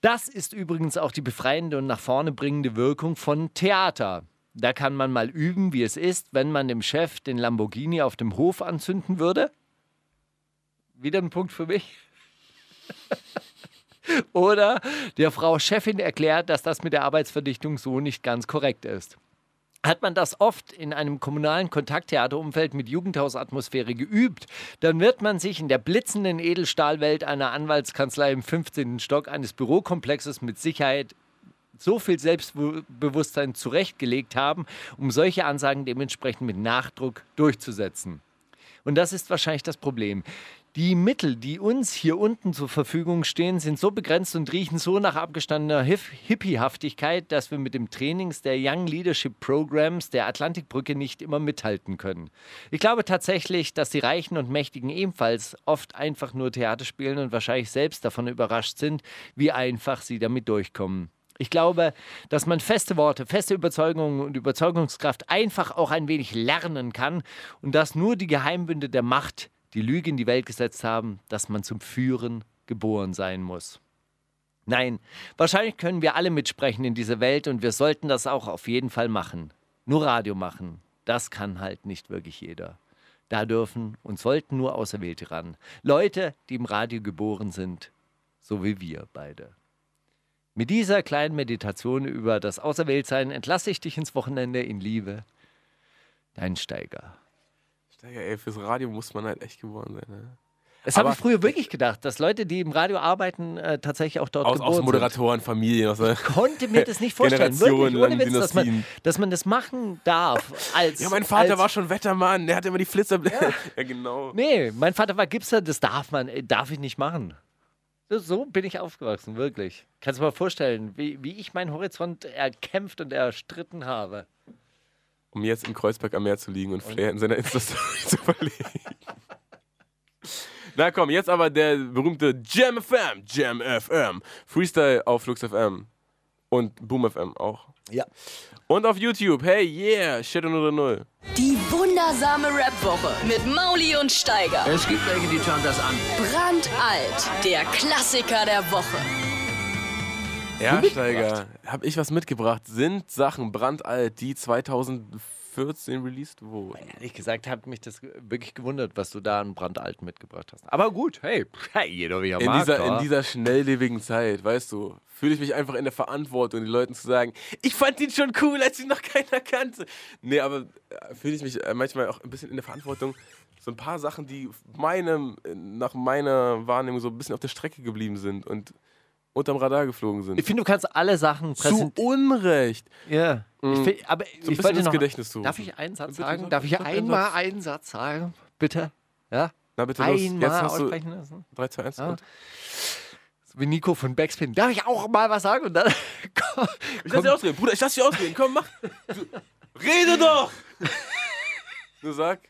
Das ist übrigens auch die befreiende und nach vorne bringende Wirkung von Theater. Da kann man mal üben, wie es ist, wenn man dem Chef den Lamborghini auf dem Hof anzünden würde. Wieder ein Punkt für mich. Oder der Frau Chefin erklärt, dass das mit der Arbeitsverdichtung so nicht ganz korrekt ist. Hat man das oft in einem kommunalen Kontakttheaterumfeld mit Jugendhausatmosphäre geübt, dann wird man sich in der blitzenden Edelstahlwelt einer Anwaltskanzlei im 15. Stock eines Bürokomplexes mit Sicherheit so viel Selbstbewusstsein zurechtgelegt haben, um solche Ansagen dementsprechend mit Nachdruck durchzusetzen. Und das ist wahrscheinlich das Problem. Die Mittel, die uns hier unten zur Verfügung stehen, sind so begrenzt und riechen so nach abgestandener Hippiehaftigkeit, dass wir mit dem Trainings der Young Leadership Programs der Atlantikbrücke nicht immer mithalten können. Ich glaube tatsächlich, dass die Reichen und Mächtigen ebenfalls oft einfach nur Theater spielen und wahrscheinlich selbst davon überrascht sind, wie einfach sie damit durchkommen. Ich glaube, dass man feste Worte, feste Überzeugungen und Überzeugungskraft einfach auch ein wenig lernen kann und dass nur die Geheimbünde der Macht die Lüge in die Welt gesetzt haben, dass man zum Führen geboren sein muss. Nein, wahrscheinlich können wir alle mitsprechen in dieser Welt und wir sollten das auch auf jeden Fall machen. Nur Radio machen, das kann halt nicht wirklich jeder. Da dürfen und sollten nur Auserwählte ran. Leute, die im Radio geboren sind, so wie wir beide. Mit dieser kleinen Meditation über das Auserwähltsein entlasse ich dich ins Wochenende in Liebe. Dein Steiger. Steiger, ey, fürs Radio muss man halt echt geboren sein. Ne? Das habe ich früher wirklich gedacht, dass Leute, die im Radio arbeiten, äh, tatsächlich auch dort aus, geboren aus Moderatoren, sind. Familien. Aus, ich konnte mir das nicht vorstellen. Wirklich, ohne Witz, dass man, dass man das machen darf. Als, ja, mein Vater als, war schon Wettermann, der hat immer die Flitzer. Ja. ja, genau. Nee, mein Vater war Gipser, das darf man, äh, darf ich nicht machen. So bin ich aufgewachsen, wirklich. Kannst du dir mal vorstellen, wie, wie ich meinen Horizont erkämpft und erstritten habe. Um jetzt im Kreuzberg am Meer zu liegen und Flair in seiner Insta-Story zu verlegen. Na komm, jetzt aber der berühmte Jam FM, Jam FM. Freestyle auf Flux FM. Und Boom FM auch. Ja. Und auf YouTube, hey, yeah, Shit unter Null. Die wundersame Rap-Woche mit Mauli und Steiger. Es gibt welche, die schauen das an. Brandalt, der Klassiker der Woche. Ja, Steiger, hab ich was mitgebracht. Sind Sachen brandalt, die 2014 released wurden? Ehrlich gesagt hat mich das wirklich gewundert, was du da an brandalt mitgebracht hast. Aber gut, hey, hey jeder wie er in mag. Dieser, in dieser schnelllebigen Zeit, weißt du, fühle ich mich einfach in der Verantwortung, den Leuten zu sagen, ich fand ihn schon cool, als ihn noch keiner kannte. Nee, aber äh, fühle ich mich äh, manchmal auch ein bisschen in der Verantwortung, so ein paar Sachen, die meinem, nach meiner Wahrnehmung so ein bisschen auf der Strecke geblieben sind und unterm Radar geflogen sind. ich finde, du kannst alle Sachen Zu präsentieren. Unrecht. Ja. Ich find, aber So ein ich wollte ins noch, Gedächtnis zu Darf ich einen Satz Bitte sagen? sag- Darf ich einmal Satz. einen Satz sagen? Bitte? Ja? Na bitte los, jetzt Einmal hast du aussprechen lassen. 3, 2, 1 Ja. und So wie Nico von Backspin. Darf ich auch mal was sagen? Und dann komm, Ich lass dich ausreden, Bruder, ich lass dich ausreden, komm, mach. Rede doch! Du sag.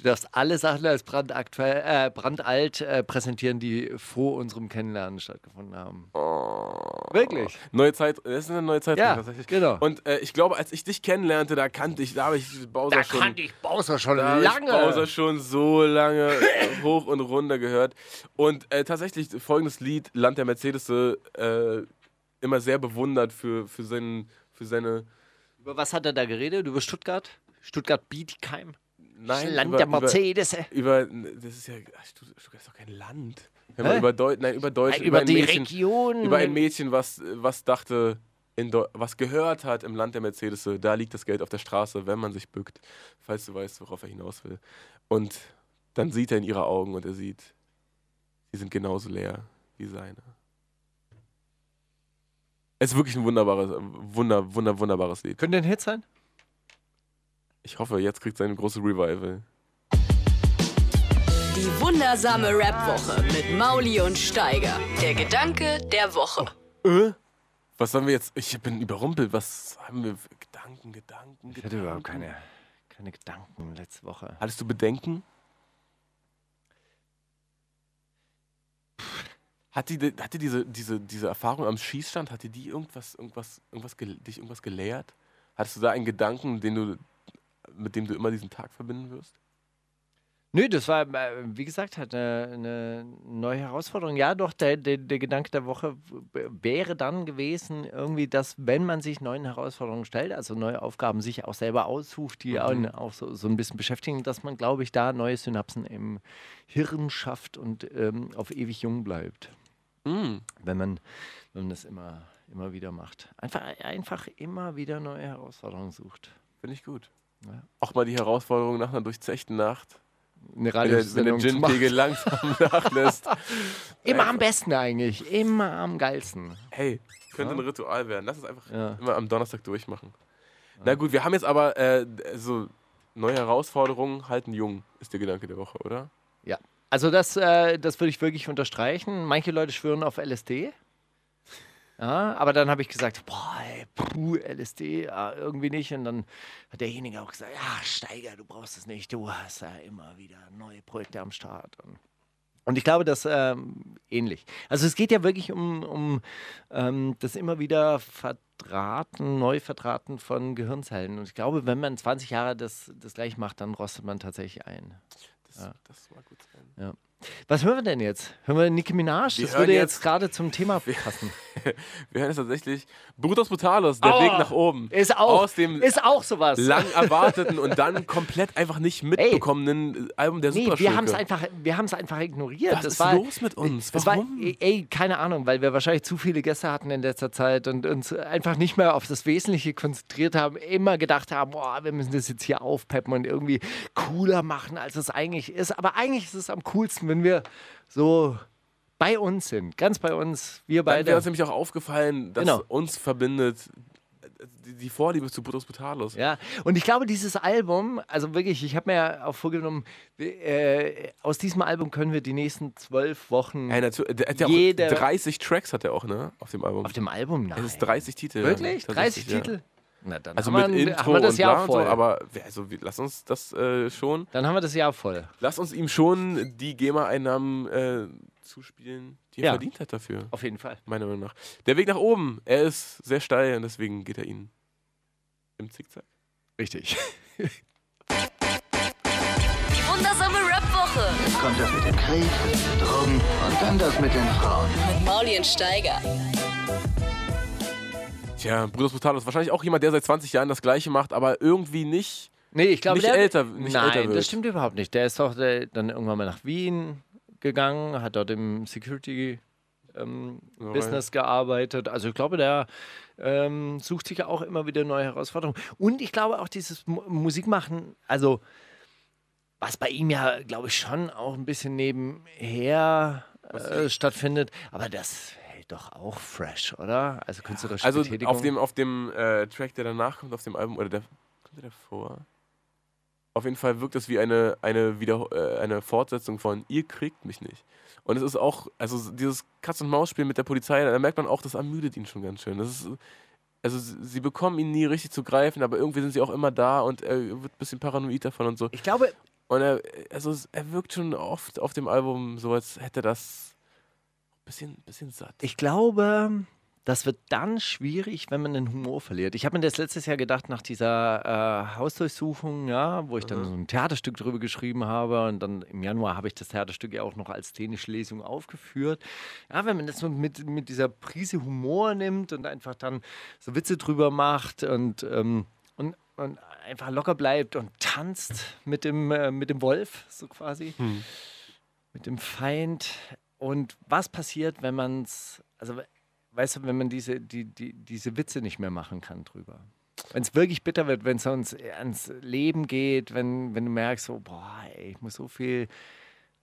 Du darfst alle Sachen als brandaktuell, äh, brandalt äh, präsentieren, die vor unserem Kennenlernen stattgefunden haben. Wirklich? Neue Zeit, das ist eine neue Zeit Ja, tatsächlich. genau. Und äh, ich glaube, als ich dich kennenlernte, da kannte ich, da habe ich Bowser Da schon. kannte ich Bowser schon da habe ich lange. Bowser schon so lange hoch und runter gehört. Und äh, tatsächlich folgendes Lied, Land der Mercedes, äh, immer sehr bewundert für, für, seinen, für seine. Über was hat er da geredet? Über Stuttgart? Stuttgart Bietigheim? Nein, Land über, der Mercedes. Über, über, das ist ja, Stuttgart ist doch kein Land. Wenn man über Deutsch, nein, über Deutsch, Nein, über ein die Mädchen, Region. über ein Mädchen, was, was dachte, in Deu was gehört hat im Land der Mercedes, da liegt das Geld auf der Straße, wenn man sich bückt, falls du weißt, worauf er hinaus will. Und dann sieht er in ihre Augen und er sieht, sie sind genauso leer wie seine. Es ist wirklich ein wunderbares, wunder, wunder, wunderbares Lied. Könnte ein Hit sein? Ich hoffe, jetzt kriegt es eine große Revival. Die wundersame Rap-Woche mit Mauli und Steiger. Der Gedanke der Woche. Äh? Was haben wir jetzt? Ich bin überrumpelt. Was haben wir für Gedanken, Gedanken, Ich hatte überhaupt keine, keine Gedanken letzte Woche. Hattest du Bedenken? Hat die, hat die diese, diese, diese Erfahrung am Schießstand, hat die, die irgendwas, irgendwas, irgendwas, gel- dich irgendwas gelehrt? Hattest du da einen Gedanken, den du, mit dem du immer diesen Tag verbinden wirst? Nö, das war, äh, wie gesagt, halt eine, eine neue Herausforderung. Ja, doch, der, der, der Gedanke der Woche wäre dann gewesen, irgendwie, dass, wenn man sich neuen Herausforderungen stellt, also neue Aufgaben sich auch selber aussucht, die mhm. auch so, so ein bisschen beschäftigen, dass man, glaube ich, da neue Synapsen im Hirn schafft und ähm, auf ewig jung bleibt. Mhm. Wenn, man, wenn man das immer, immer wieder macht. Einfach, einfach immer wieder neue Herausforderungen sucht. Finde ich gut. Ja. Auch mal die Herausforderung nach einer durchzechten Nacht eine Radiosendung Wenn der Gin-Pegel langsam nachlässt. Immer am besten eigentlich. Immer am geilsten. Hey, könnte ja? ein Ritual werden. Lass es einfach ja. immer am Donnerstag durchmachen. Na gut, wir haben jetzt aber äh, so neue Herausforderungen halten jung, ist der Gedanke der Woche, oder? Ja. Also das, äh, das würde ich wirklich unterstreichen. Manche Leute schwören auf LSD. Ja, aber dann habe ich gesagt, boah, ey, puh, LSD, ja, irgendwie nicht. Und dann hat derjenige auch gesagt, ja, Steiger, du brauchst es nicht, du hast ja immer wieder neue Projekte am Start. Und, und ich glaube, das ähm, ähnlich. Also es geht ja wirklich um, um ähm, das immer wieder Verdrahten, Neuverdrahten von Gehirnzellen. Und ich glaube, wenn man 20 Jahre das, das gleich macht, dann rostet man tatsächlich ein. Das, ja. das mag gut sein. Ja. Was hören wir denn jetzt? Hören wir Nicki Minaj? Wir das würde jetzt, jetzt gerade zum Thema passen. wir hören jetzt tatsächlich Brutus Brutalos, der oh, Weg nach oben. Ist auch, aus dem ist auch sowas. lang erwarteten und dann komplett einfach nicht mitbekommenen ey, Album der nee, wir haben es einfach, wir einfach ignoriert. Was das ist war, los mit uns? Warum? War, ey, keine Ahnung, weil wir wahrscheinlich zu viele Gäste hatten in letzter Zeit und uns einfach nicht mehr auf das Wesentliche konzentriert haben, immer gedacht haben, boah, wir müssen das jetzt hier aufpeppen und irgendwie cooler machen, als es eigentlich ist. Aber eigentlich ist es am coolsten, wenn wir so bei uns sind, ganz bei uns, wir beide. Dann wäre uns nämlich auch aufgefallen, dass genau. uns verbindet die, die Vorliebe zu Brutus Brutalos. Ja, und ich glaube, dieses Album, also wirklich, ich habe mir ja auch vorgenommen, äh, aus diesem Album können wir die nächsten zwölf Wochen. Ja, der, der jede 30 Tracks hat er auch, ne? Auf dem Album. Auf dem Album, nein. Es ist 30 Titel. Wirklich? 30 Titel? Na, also mit wir, Intro und Jahr voll. So, aber also, lass uns das äh, schon. Dann haben wir das Jahr voll. Lass uns ihm schon die GEMA-Einnahmen äh, zuspielen, die er ja. verdient hat dafür. Auf jeden Fall. Meiner Meinung nach. Der Weg nach oben, er ist sehr steil und deswegen geht er ihn im Zickzack. Richtig. die wundersame Rap-Woche. Jetzt kommt das mit dem Krieg, Drogen und dann das mit den Frauen. Mit Maulien Steiger. Tja, Brutus Brutalos, wahrscheinlich auch jemand, der seit 20 Jahren das Gleiche macht, aber irgendwie nicht, nee, ich glaube, nicht, der, älter, nicht nein, älter wird. das stimmt überhaupt nicht. Der ist doch der, dann irgendwann mal nach Wien gegangen, hat dort im Security ähm, oh, Business gearbeitet. Also ich glaube, der ähm, sucht sich ja auch immer wieder neue Herausforderungen. Und ich glaube auch dieses M Musikmachen, also was bei ihm ja, glaube ich, schon auch ein bisschen nebenher äh, stattfindet, aber das doch auch fresh, oder? Also künstlerische Also Betätigung. auf dem, auf dem äh, Track, der danach kommt, auf dem Album, oder der, kommt der davor? Auf jeden Fall wirkt es wie eine, eine, wieder, äh, eine Fortsetzung von Ihr kriegt mich nicht. Und es ist auch, also dieses Katz-und-Maus-Spiel mit der Polizei, da merkt man auch, das ermüdet ihn schon ganz schön. Das ist, also sie bekommen ihn nie richtig zu greifen, aber irgendwie sind sie auch immer da und er wird ein bisschen paranoid davon und so. Ich glaube. Und er, also er wirkt schon oft auf dem Album so, als hätte das bisschen, bisschen satt. Ich glaube, das wird dann schwierig, wenn man den Humor verliert. Ich habe mir das letztes Jahr gedacht, nach dieser äh, Hausdurchsuchung, ja, wo ich dann mhm. so ein Theaterstück drüber geschrieben habe und dann im Januar habe ich das Theaterstück ja auch noch als szenische Lesung aufgeführt. Ja, wenn man das mit, mit dieser Prise Humor nimmt und einfach dann so Witze drüber macht und, ähm, und, und einfach locker bleibt und tanzt mit dem, äh, mit dem Wolf, so quasi. Hm. Mit dem Feind. Und was passiert, wenn man es, also weißt du, wenn man diese, die, die, diese Witze nicht mehr machen kann drüber? Wenn es wirklich bitter wird, wenn es uns ans Leben geht, wenn, wenn du merkst, so, boah, ey, ich muss so viel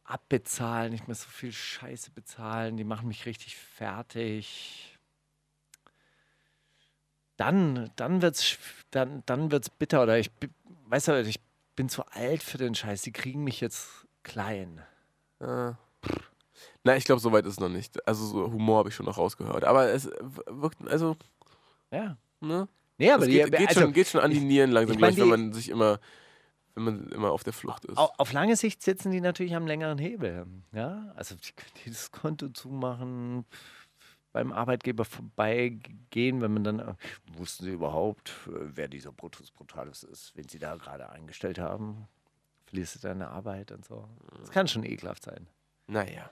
abbezahlen, ich muss so viel Scheiße bezahlen, die machen mich richtig fertig. Dann, dann wird es dann, dann wird's bitter oder ich, weißt du, ich bin zu alt für den Scheiß, die kriegen mich jetzt klein. Ja. Na, ich glaube, so weit ist es noch nicht. Also so Humor habe ich schon noch rausgehört. Aber es wirkt, also. Ja. Ne? Nee, aber es geht, geht, also, schon, geht schon an die Nieren langsam, ich mein, gleich, wenn man sich immer, wenn man immer auf der Flucht ist. Auf, auf lange Sicht sitzen die natürlich am längeren Hebel. Ja, also die können dieses Konto zumachen, beim Arbeitgeber vorbeigehen, wenn man dann äh, wussten sie überhaupt, äh, wer dieser Brutus Brutalis ist, wenn sie da gerade eingestellt haben verlierst du deine Arbeit und so. Das kann schon ekelhaft sein. Naja.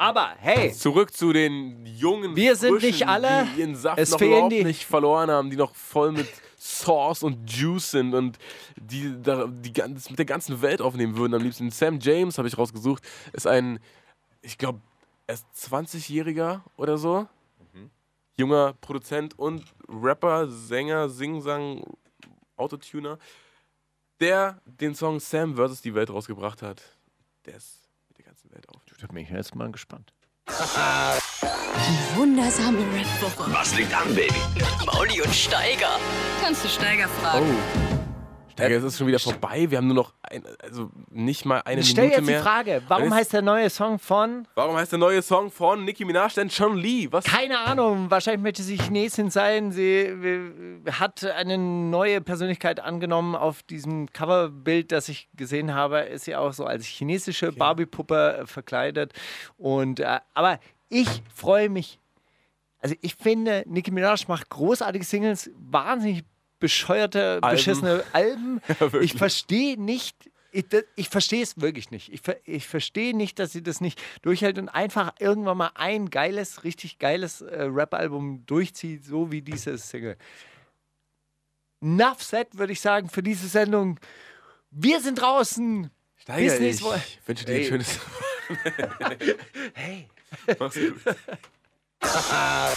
Aber hey, Zurück zu den jungen Wir sind Frischen, nicht alle. die ihren Saft Es noch fehlen überhaupt die- nicht verloren haben, die noch voll mit Sauce und Juice sind und die, da, die ganz, mit der ganzen Welt aufnehmen würden. Am liebsten Sam James, habe ich rausgesucht, ist ein, ich glaube, erst 20-Jähriger oder so. Mhm. Junger Produzent und Rapper, Sänger, Singsang, Autotuner, der den Song Sam vs. die Welt rausgebracht hat. Der ist mit der ganzen Welt auf. Da bin ich jetzt mal gespannt. Wundersame Rap-Woche. Was liegt an, Baby? Mauli und Steiger. Kannst du Steiger fragen? Steiger, es ist schon wieder vorbei. Wir haben nur noch ein, also nicht mal eine Ich stell Minute jetzt die mehr. Frage, warum ist- heißt der neue Song von Warum heißt der neue Song von Nicki Minaj denn John Lee? Was? Keine Ahnung, wahrscheinlich möchte sie Chinesin sein. Sie äh, hat eine neue Persönlichkeit angenommen auf diesem Coverbild, das ich gesehen habe. Ist sie auch so als chinesische Barbie-Puppe äh, verkleidet. Und, äh, aber ich freue mich. Also ich finde, Nicki Minaj macht großartige Singles, wahnsinnig bescheuerte, Alben. beschissene Alben. wirklich. ich verstehe nicht, ich, ich verstehe es wirklich nicht. Ich, ich verstehe nicht, dass sie das nicht durchhält und einfach irgendwann mal ein geiles, richtig geiles äh, Rap-Album durchzieht, so wie dieses Single. Enough said, würde ich sagen, für diese Sendung. Wir sind draußen. Steiger, Bis ich wünsche dir Hey. ein schönes. Hey. Mach's gut.